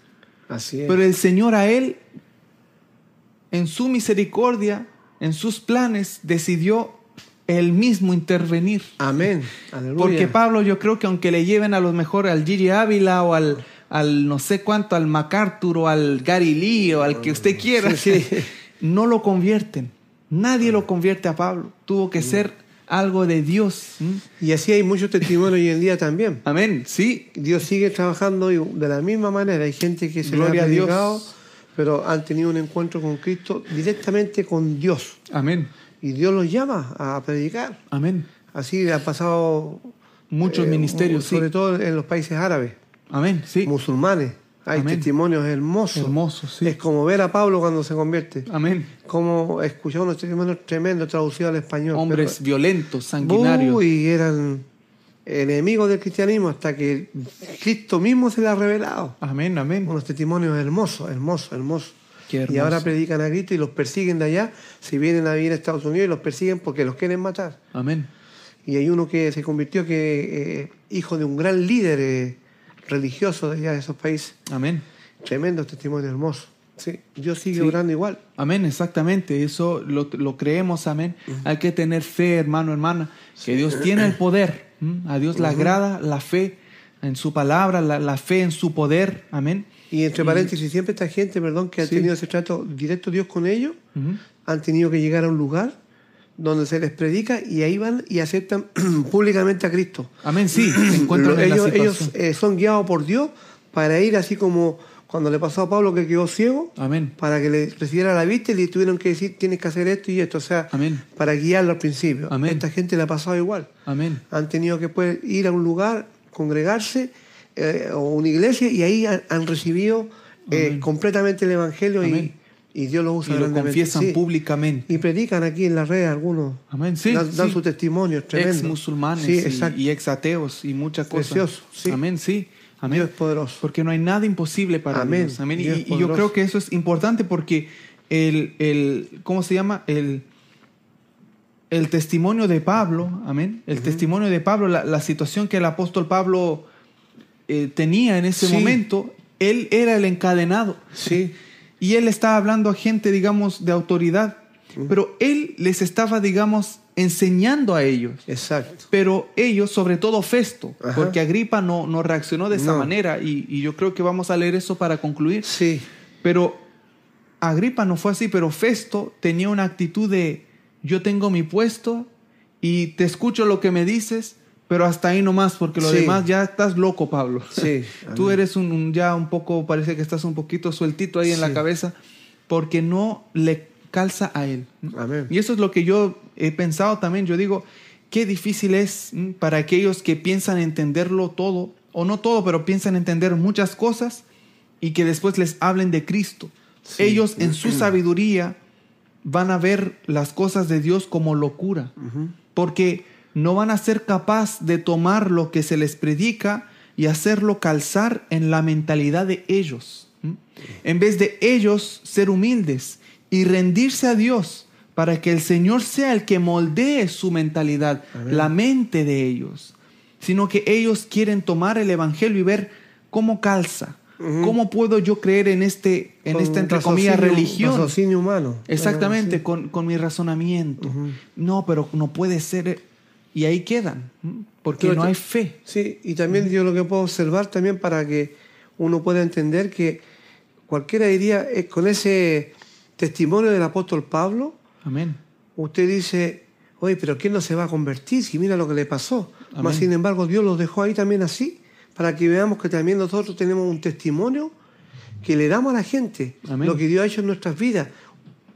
Así es. Pero el Señor a él, en su misericordia, en sus planes, decidió él mismo intervenir. Amén. Aleluya. Porque Pablo, yo creo que aunque le lleven a lo mejor al Giri Ávila o al, al no sé cuánto, al MacArthur o al Gary Lee o al que usted quiera, Sí, sí. no lo convierten. Nadie lo convierte a Pablo. Tuvo que ser algo de Dios. Y así hay muchos testimonios hoy en día también. Amén. Sí. Dios sigue trabajando de la misma manera. Hay gente que se le ha Gloria a Dios. predicado, pero han tenido un encuentro con Cristo directamente con Dios. Amén. Y Dios los llama a predicar. Amén. Así ha pasado Muchos eh, ministerios, sí. sobre todo en los países árabes, Amén. Sí. musulmanes. Hay Amén. testimonios hermosos. Hermoso, sí. Es como ver a Pablo cuando se convierte. Amén. Como escuchar unos testimonios tremendos traducidos al español. Hombres Pero- violentos, sanguinarios. Uy, eran enemigos del cristianismo hasta que Cristo mismo se les ha revelado. Amén, amén. Unos testimonios hermosos, hermosos, hermosos. Y ahora predican a Cristo y los persiguen de allá. Si vienen a vivir a Estados Unidos y los persiguen porque los quieren matar. Amén. Y hay uno que se convirtió que eh, hijo de un gran líder eh, religioso de allá de esos países. Amén. Tremendo testimonio hermoso. Sí, Dios sigue Sí. orando igual. Amén, exactamente. Eso lo, lo creemos, amén. Hay que tener fe, hermano, hermana, que Dios tiene el poder. ¿m? A Dios le agrada la fe en su palabra, la, la fe en su poder. Amén. Y entre paréntesis, siempre esta gente, perdón, que ha Sí. tenido ese trato directo Dios con ellos, han tenido que llegar a un lugar donde se les predica y ahí van y aceptan públicamente a Cristo. Amén, sí. Se encuentran en la ellos ellos, eh, son guiados por Dios para ir así como cuando le pasó a Pablo que quedó ciego, Amén. para que le recibiera la vista y le tuvieron que decir tienes que hacer esto y esto, o sea, Amén. para guiarlo al principio. Amén. Esta gente le ha pasado igual. Amén. Han tenido que pues, ir a un lugar, congregarse eh, o una iglesia y ahí han, han recibido eh, completamente el Evangelio y, Amén. y Dios lo Y usa lo grandemente. confiesan Sí. públicamente. Y predican aquí en la red algunos. Amén, sí. dan dan sí. su testimonio, es tremendo. Ex musulmanes Sí, y, y ex ateos y muchas cosas. Precioso, sí. Amén, sí. Amén. Dios es poderoso. Porque no hay nada imposible para Amén. Dios. Amén. Y, Dios y yo poderoso. creo que eso es importante porque el, el ¿cómo se llama? El, el testimonio de Pablo, amén. El testimonio de Pablo, la, la situación que el apóstol Pablo eh, tenía en ese Sí. momento, él era el encadenado. Sí, Y él estaba hablando a gente, digamos, de autoridad. Pero él les estaba, digamos, enseñando a ellos. exacto. Pero ellos, sobre todo Festo, Ajá. porque Agripa no, no reaccionó de esa No. manera, y, y yo creo que vamos a leer eso para concluir. Sí, Pero Agripa no fue así, pero Festo tenía una actitud de yo tengo mi puesto y te escucho lo que me dices, pero hasta ahí nomás, porque lo Sí. demás ya estás loco, Pablo. sí. Tú eres un, un- ya un poco, parece que estás un poquito sueltito ahí en la cabeza, porque no le calza a él. Amén. Y eso es lo que yo he pensado también. Yo digo, qué difícil es mm, para aquellos que piensan entenderlo todo, o no todo, pero piensan entender muchas cosas y que después les hablen de Cristo. Sí. Ellos en su sabiduría van a ver las cosas de Dios como locura, porque no van a ser capaz de tomar lo que se les predica y hacerlo calzar en la mentalidad de ellos. En vez de ellos ser humildes y rendirse a Dios para que el Señor sea el que moldee su mentalidad, Amén. la mente de ellos, sino que ellos quieren tomar el Evangelio y ver cómo calza. ¿Cómo puedo yo creer en este, en Con esta entre comillas religión? raciocinio humano. Exactamente, con, con mi razonamiento. No, pero no puede ser. Y ahí quedan, porque Pero no hay fe. Sí, y también yo lo que puedo observar también para que uno pueda entender que cualquiera diría, eh, con ese testimonio del apóstol Pablo, Amén. usted dice, oye, pero ¿quién no se va a convertir si mira lo que le pasó? Amén. Mas sin embargo Dios los dejó ahí también así, para que veamos que también nosotros tenemos un testimonio que le damos a la gente, Amén. lo que Dios ha hecho en nuestras vidas.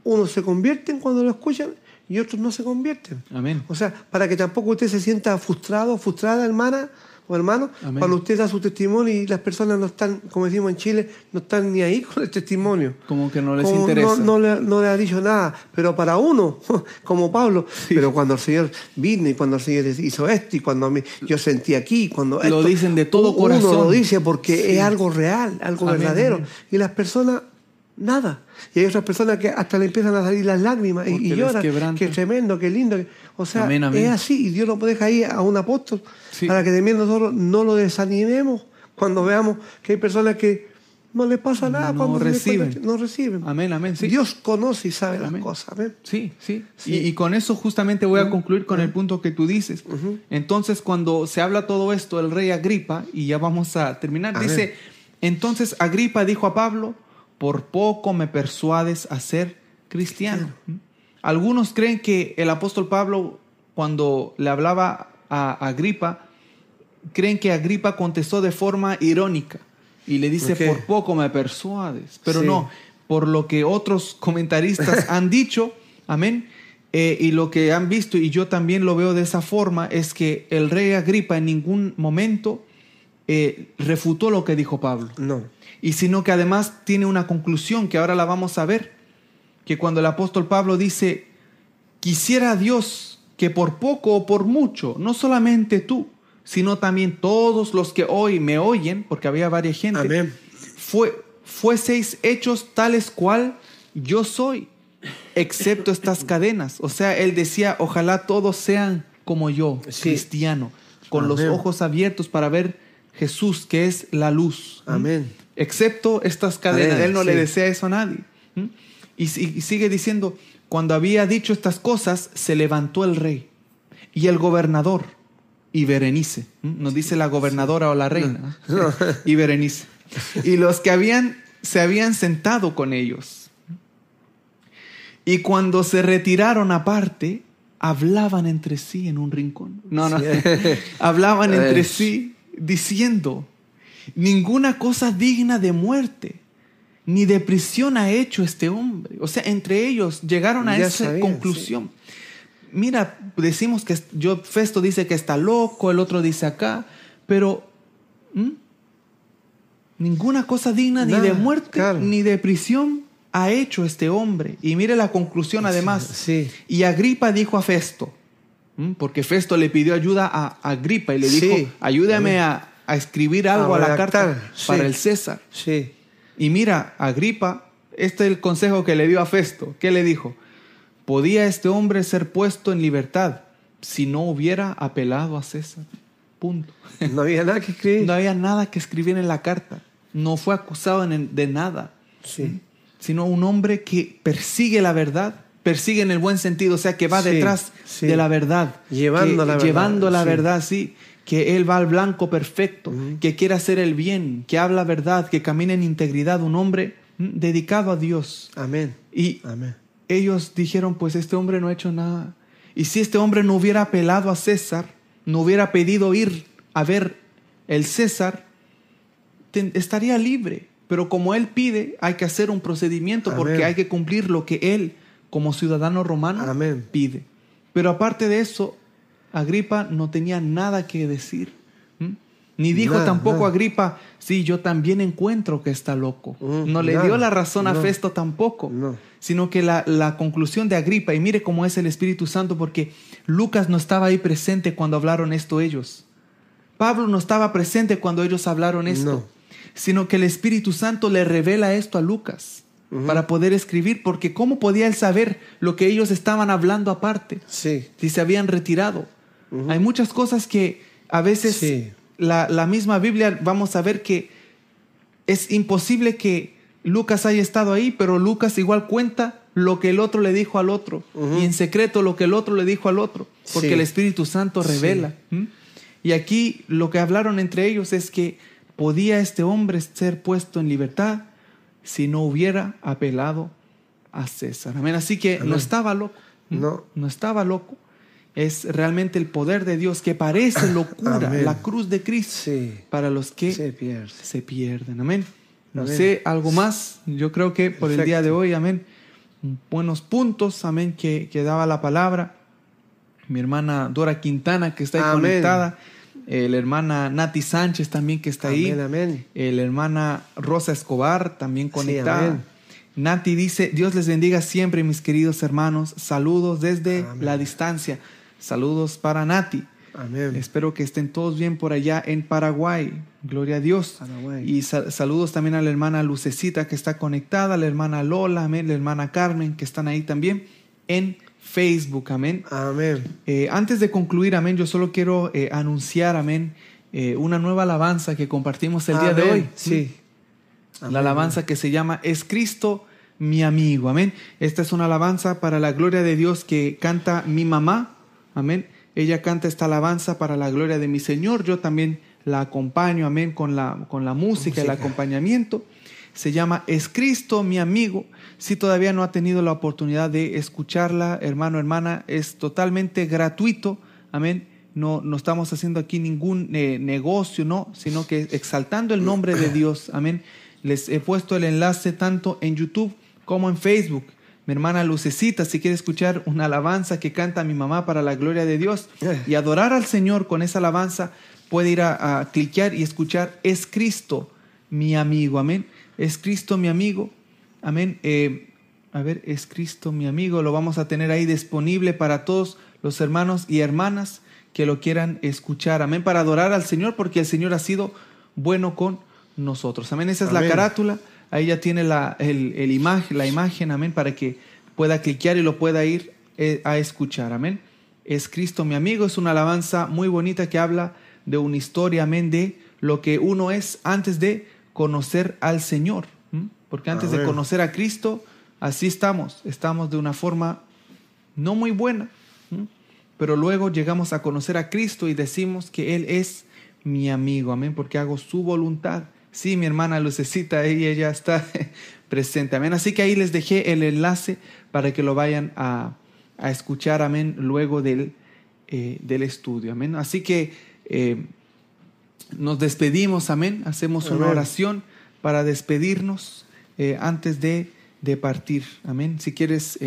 Unos se convierten cuando lo escuchan y otros no se convierten. Amén. O sea, para que tampoco usted se sienta frustrado, frustrada, hermana o hermano, Amén. cuando usted da su testimonio y las personas no están, como decimos en Chile, no están ni ahí con el testimonio. Como que no les Como interesa. No, no le, no le ha dicho nada, pero para uno, como Pablo, pero cuando el Señor vino y cuando el Señor hizo esto y cuando me- yo sentí aquí, cuando Lo esto, dicen de todo uno corazón. lo dice porque Sí. es algo real, algo Amén, verdadero. Y las personas, nada. Y hay otras personas que hasta le empiezan a salir las lágrimas y- Porque y, lloran. Qué tremendo, qué lindo. O sea, Amén, amén. es así y Dios lo deja ahí a un apóstol Sí. para que también nosotros no lo desanimemos cuando veamos que hay personas que no les pasa nada No cuando reciben. no reciben. Amén, amén. Sí. Dios conoce y sabe Amén. las cosas. Amén. Sí, sí. Sí. Y, y con eso justamente voy a concluir con el punto que tú dices. Entonces, cuando se habla todo esto, el rey Agripa, y ya vamos a terminar, Amén. dice, entonces Agripa dijo a Pablo, por poco me persuades a ser cristiano. Algunos creen que el apóstol Pablo, cuando le hablaba a Agripa, creen que Agripa contestó de forma irónica y le dice, por poco me persuades. Pero Sí. no, por lo que otros comentaristas han dicho, amén, eh, y lo que han visto, y yo también lo veo de esa forma, es que el rey Agripa en ningún momento eh, refutó lo que dijo Pablo, No. Y sino que además tiene una conclusión que ahora la vamos a ver, que cuando el apóstol Pablo dice, quisiera Dios que por poco o por mucho, no solamente tú, sino también todos los que hoy me oyen, porque había varias gente, Amén. fue, fueseis hechos tales cual yo soy, excepto estas cadenas. O sea, él decía, ojalá todos sean como yo, Sí. cristiano, con los ojos abiertos para ver Jesús, que es la luz. Amén. Excepto estas cadenas. Él no le desea eso a nadie. ¿Mm? Y, si- y sigue diciendo, cuando había dicho estas cosas, se levantó el rey y el gobernador y Berenice. ¿Mm? Nos dice la gobernadora o la reina. No. y Berenice. Y los que habían, se habían sentado con ellos. Y cuando se retiraron aparte, hablaban entre sí en un rincón. No, no. Sí. hablaban entre sí diciendo, ninguna cosa digna de muerte ni de prisión ha hecho este hombre. O sea, entre ellos llegaron a Ya esa conclusión. Mira, decimos que yo Festo dice que está loco, el otro dice acá, pero ninguna cosa digna ni de muerte claro. ni de prisión ha hecho este hombre. Y mire la conclusión además. Sí. Y Agripa dijo a Festo, porque Festo le pidió ayuda a Agripa y le Sí. dijo, ayúdame a, a escribir algo A a, la carta sí. para el César. Sí. Y mira, Agripa, este es el consejo que le dio a Festo. ¿Qué le dijo? Podía este hombre ser puesto en libertad si no hubiera apelado a César. Punto. No había nada que escribir. No había nada que escribir en la carta. No fue acusado de nada, Sí. sino un hombre que persigue la verdad, persigue en el buen sentido, o sea, que va Sí, detrás sí. de la verdad. Llevando que- la verdad, Llevando la sí. verdad, sí. Que él va al blanco perfecto, que quiere hacer el bien, que habla verdad, que camina en integridad, un hombre mm, dedicado a Dios. Amén. Y Amén. ellos dijeron, pues este hombre no ha hecho nada. Y si este hombre no hubiera apelado a César, no hubiera pedido ir a ver el César, estaría libre. Pero como él pide, hay que hacer un procedimiento porque hay que cumplir lo que él, como ciudadano romano, Amén. pide. Pero aparte de eso, Agripa no tenía nada que decir. Ni dijo tampoco nada. Agripa, sí, yo también encuentro que está loco. Mm, no le dio la razón a no. Festo tampoco. No. Sino que la, la conclusión de Agripa, y mire cómo es el Espíritu Santo, porque Lucas no estaba ahí presente cuando hablaron esto ellos. Pablo no estaba presente cuando ellos hablaron esto. No. Sino que el Espíritu Santo le revela esto a Lucas para poder escribir, porque ¿cómo podía él saber lo que ellos estaban hablando aparte? Sí. si se habían retirado. Hay muchas cosas que a veces Sí. la, la misma Biblia vamos a ver que es imposible que Lucas haya estado ahí, pero Lucas igual cuenta lo que el otro le dijo al otro y en secreto lo que el otro le dijo al otro, porque Sí. el Espíritu Santo Sí. revela. Y aquí lo que hablaron entre ellos es que podía este hombre ser puesto en libertad si no hubiera apelado a César. Amén. Así que no estaba loco. no estaba loco. Es realmente el poder de Dios que parece locura, Amén. la cruz de Cristo, Sí. para los que Se pierde. se pierden. Amén. No Amén. sé, algo más. Yo creo que por el día de hoy, amén. Buenos puntos, amén, que, que daba la palabra. Mi hermana Dora Quintana, que está ahí Amén. conectada. Eh, la hermana Nati Sánchez también, que está ahí. Amén. Eh, la hermana Rosa Escobar, también conectada. amén. Nati dice, Dios les bendiga siempre, mis queridos hermanos. Saludos desde la distancia. Saludos para Nati. Amén. Espero que estén todos bien por allá en Paraguay. Gloria a Dios. Paraguay. Y sa- saludos también a la hermana Lucecita que está conectada, a la hermana Lola, amén, la hermana Carmen que están ahí también en Facebook, amén. Amén. Eh, antes de concluir, amén, yo solo quiero eh, anunciar, amén, eh, una nueva alabanza que compartimos el día de hoy. Sí. Amén. La alabanza que se llama Es Cristo mi amigo. Amén. Esta es una alabanza para la gloria de Dios que canta mi mamá. Amén. Ella canta esta alabanza para la gloria de mi Señor. Yo también la acompaño, amén, con la, con la música, el Música. acompañamiento. Se llama Es Cristo mi amigo. Si todavía no ha tenido la oportunidad de escucharla, hermano, hermana, es totalmente gratuito. Amén. No, no estamos haciendo aquí ningún eh, negocio, no, sino que exaltando el nombre de Dios. Amén. Les he puesto el enlace tanto en YouTube como en Facebook. Mi hermana Lucecita, si quiere escuchar una alabanza que canta mi mamá para la gloria de Dios Eh. y adorar al Señor con esa alabanza, puede ir a, a cliquear y escuchar Es Cristo mi amigo. Amén. Es Cristo mi amigo. Amén. Eh, a ver, es Cristo mi amigo. Lo vamos a tener ahí disponible para todos los hermanos y hermanas que lo quieran escuchar. Amén. Para adorar al Señor porque el Señor ha sido bueno con nosotros. Amén. Esa es la carátula. Ahí ya tiene la, el, el imagen, la imagen. Amén. Para que pueda cliquear y lo pueda ir eh, a escuchar. Amén. Es Cristo mi amigo. Es una alabanza muy bonita que habla de una historia. Amén. De lo que uno es antes de conocer al Señor. ¿m? Porque antes de conocer a Cristo, así estamos. Estamos de una forma no muy buena. ¿m? Pero luego llegamos a conocer a Cristo y decimos que Él es mi amigo. Amén. Porque hago su voluntad. Sí, mi hermana Lucecita, ahí ella está presente. Amén. Así que ahí les dejé el enlace para que lo vayan a, a escuchar. Amén. Luego del, eh, del estudio. Amén. Así que eh, nos despedimos. Amén. Hacemos una oración para despedirnos eh, antes de, de partir. Amén. Si quieres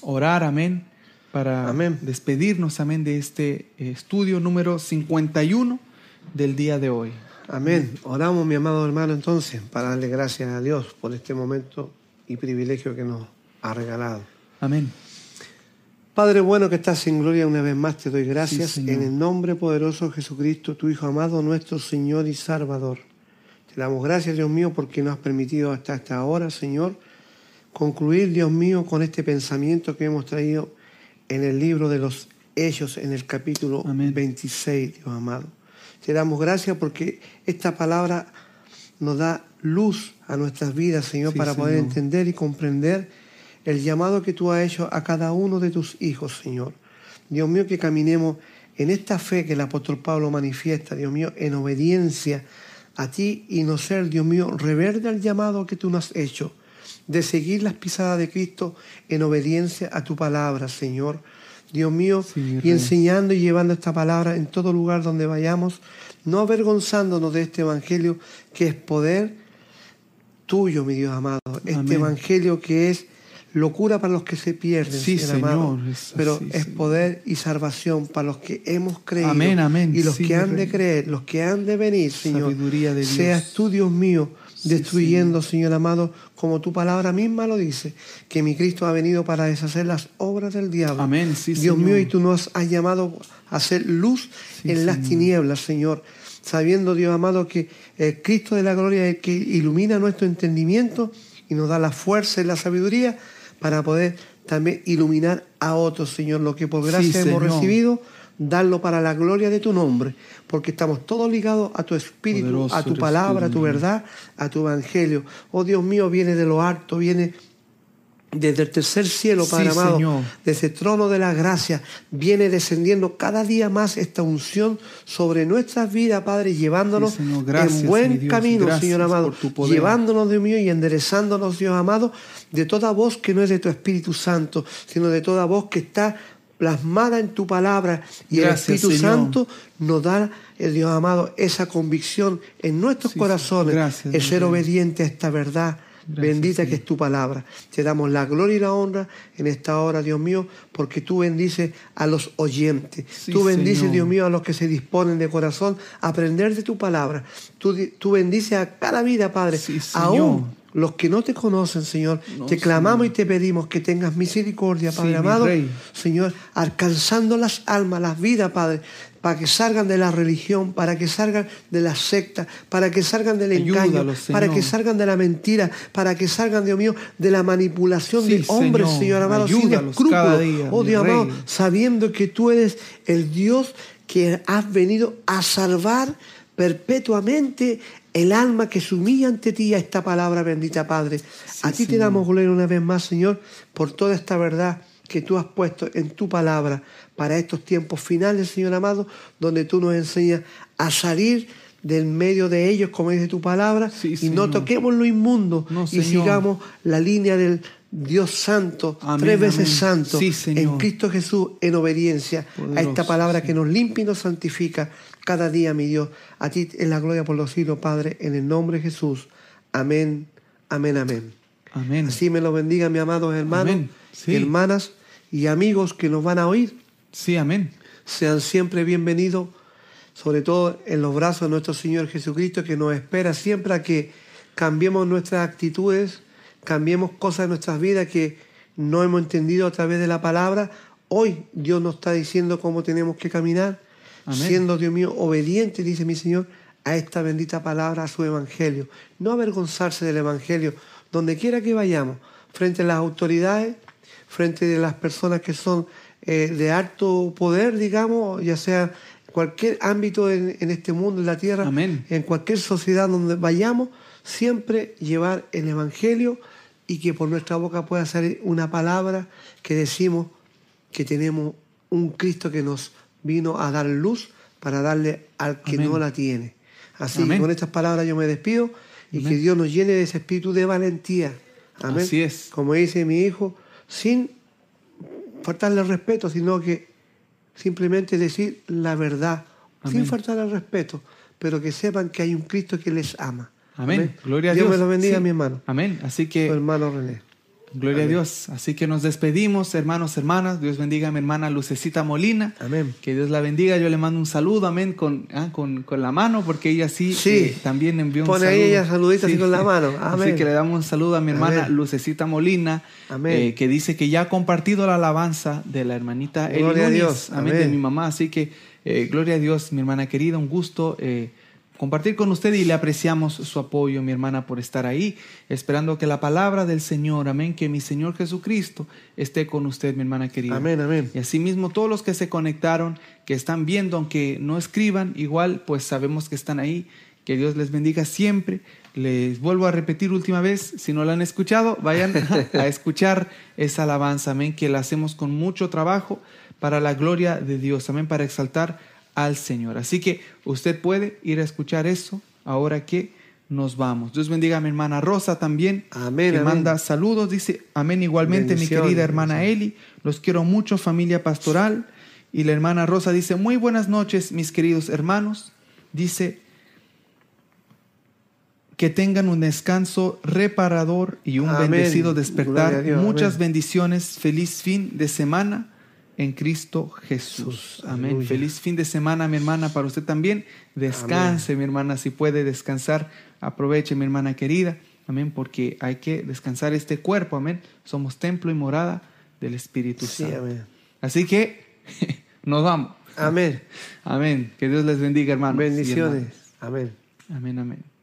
orar. Amén. Para Amén. despedirnos. Amén. De este estudio número 51 del día de hoy. Amén. Oramos, mi amado hermano, entonces, para darle gracias a Dios por este momento y privilegio que nos ha regalado. Amén. Padre bueno que estás en gloria, una vez más te doy gracias Sí, en el nombre poderoso de Jesucristo, tu Hijo amado, nuestro Señor y Salvador. Te damos gracias, Dios mío, porque nos has permitido hasta esta hora, Señor, concluir, Dios mío, con este pensamiento que hemos traído en el libro de los Hechos, en el capítulo Amén. 26, Dios amado. Te damos gracias porque esta palabra nos da luz a nuestras vidas, Señor, Sí, para poder entender y comprender el llamado que tú has hecho a cada uno de tus hijos, Señor. Dios mío, que caminemos en esta fe que el apóstol Pablo manifiesta, Dios mío, en obediencia a ti y no ser, Dios mío, reverde al llamado que tú nos has hecho, de seguir las pisadas de Cristo en obediencia a tu palabra, Señor. Dios mío, Sí, y enseñando y llevando esta palabra en todo lugar donde vayamos, no avergonzándonos de este evangelio que es poder tuyo, mi Dios amado. Este Amén. evangelio que es locura para los que se pierden, Sí, Señor amado, Señor, es pero es poder y salvación para los que hemos creído Amén, amén. y los Sí, que han de creer, los que han de venir, Señor. Sabiduría de Dios. Seas tú, Dios mío, Sí, destruyendo, Señor amado, como tu palabra misma lo dice, que mi Cristo ha venido para deshacer las obras del diablo. Amén, sí, Dios Señor. mío, y tú nos has llamado a hacer luz Sí, en las Señor. tinieblas, Señor. Sabiendo, Dios amado, que el Cristo de la gloria es el que ilumina nuestro entendimiento y nos da la fuerza y la sabiduría para poder también iluminar a otros, Señor. Lo que por gracia hemos Señor. recibido, darlo para la gloria de tu nombre, porque estamos todos ligados a tu espíritu, Poderoso a tu palabra, a tu verdad, a tu evangelio. Oh Dios mío, viene de lo alto, viene desde el tercer cielo, Sí, Padre amado, Señor. desde el trono de la gracia, viene descendiendo cada día más esta unción sobre nuestras vidas, Padre, llevándonos Sí, Señor. Gracias, en buen camino, Gracias Señor amado, llevándonos, Dios mío, y enderezándonos, Dios amado, de toda voz que no es de tu Espíritu Santo, sino de toda voz que está plasmada en tu palabra y Gracias, el Espíritu Señor. Santo nos da, el Dios amado, esa convicción en nuestros Sí, corazones, gracias, el ser obediente a esta verdad. Gracias, Bendita que es tu palabra. Te damos la gloria y la honra en esta hora, Dios mío, porque tú bendices a los oyentes. Sí, tú bendices, Señor. Dios mío, a los que se disponen de corazón a aprender de tu palabra. Tú, tú bendices a cada vida, Padre. Sí. Aún los que no te conocen, Señor, No, te clamamos Señor. y te pedimos que tengas misericordia, Padre amado. Señor, alcanzando las almas, las vidas, Padre, para que salgan de la religión, para que salgan de la secta, para que salgan del engaño, para que salgan de la mentira, para que salgan, Dios mío, de la manipulación Sí, de hombres, Señor. Señor amado, sin Ayúdalos escrúpulos. día, oh Dios amado, sabiendo que tú eres el Dios que has venido a salvar perpetuamente el alma que se humilla ante ti a esta palabra bendita, Padre. a ti te damos gloria una vez más, Señor, por toda esta verdad que tú has puesto en tu palabra para estos tiempos finales, Señor amado, donde tú nos enseñas a salir del medio de ellos, como dice tu palabra, Sí, y no toquemos lo inmundo No, y Señor. sigamos la línea del Dios Santo, Amén, tres veces amén. santo, Sí, en Cristo Jesús, en obediencia a esta palabra sí. que nos limpia y nos santifica cada día, mi Dios. A ti es la gloria por los siglos, Padre, en el nombre de Jesús. Amén, amén, amén. Amén. Así me lo bendiga, mi amados hermanos. Sí. y hermanas y amigos que nos van a oír. Sí, amén. Sean siempre bienvenidos, sobre todo en los brazos de nuestro Señor Jesucristo, que nos espera siempre a que cambiemos nuestras actitudes, cambiemos cosas en nuestras vidas que no hemos entendido a través de la palabra. Hoy Dios nos está diciendo cómo tenemos que caminar, Amén. siendo, Dios mío, obediente, dice mi Señor, a esta bendita palabra, a su Evangelio. No avergonzarse del Evangelio, donde quiera que vayamos, frente a las autoridades, frente a las personas que son eh, de alto poder, digamos, ya sea cualquier ámbito en, en este mundo, en la tierra, Amén. en cualquier sociedad donde vayamos, siempre llevar el Evangelio y que por nuestra boca pueda salir una palabra que decimos que tenemos un Cristo que nos vino a dar luz para darle al que Amén. no la tiene. Así Amén. que con estas palabras yo me despido y Amén. que Dios nos llene de ese espíritu de valentía. Amén. Así es. Como dice mi hijo, sin faltarle el respeto, sino que simplemente decir la verdad, sin faltarle respeto, pero que sepan que hay un Cristo que les ama. Amén. Gloria a Dios. Dios me lo bendiga, Sí. mi hermano. Amén. Así Tu que hermano René. Gloria a Dios. Así que nos despedimos, hermanos, hermanas. Dios bendiga a mi hermana Lucecita Molina. Amén. Que Dios la bendiga. Yo le mando un saludo, amén, con, ah, con, con la mano, porque ella sí, Sí. eh, también envió un Pone saludo. ahí ella saludita así con la mano. Amén. Así que le damos un saludo a mi hermana Amén. Lucecita Molina, Amén. eh, que dice que ya ha compartido la alabanza de la hermanita Eli Gloria a Dios. amén, Amén. de mi mamá. Así que, eh, gloria a Dios, mi hermana querida, un gusto. eh, compartir con usted y le apreciamos su apoyo, mi hermana, por estar ahí, esperando que la palabra del Señor, amén, que mi Señor Jesucristo esté con usted, mi hermana querida. Amén, amén. Y asimismo todos los que se conectaron, que están viendo, aunque no escriban, igual pues sabemos que están ahí. Que Dios les bendiga siempre. Les vuelvo a repetir última vez, si no la han escuchado, vayan a escuchar esa alabanza, amén, que la hacemos con mucho trabajo para la gloria de Dios, amén, para exaltar al Señor. Así que usted puede ir a escuchar eso ahora que nos vamos. Dios bendiga a mi hermana Rosa también, Amén, que amén. manda saludos, dice amén igualmente mi querida hermana Eli, los quiero mucho familia pastoral y la hermana Rosa dice muy buenas noches mis queridos hermanos, dice que tengan un descanso reparador y un Amén. bendecido despertar. Muchas bendiciones. Feliz fin de semana en Cristo Jesús. Amén. Aleluya. Feliz fin de semana, mi hermana, para usted también. Descanse, mi hermana, si puede descansar. Aproveche, mi hermana querida. Amén, porque hay que descansar este cuerpo. Amén. Somos templo y morada del Espíritu Sí, Santo. amén. Así que nos vamos. Amén. Amén. Que Dios les bendiga, hermanos. Bendiciones. Amén. Amén, amén.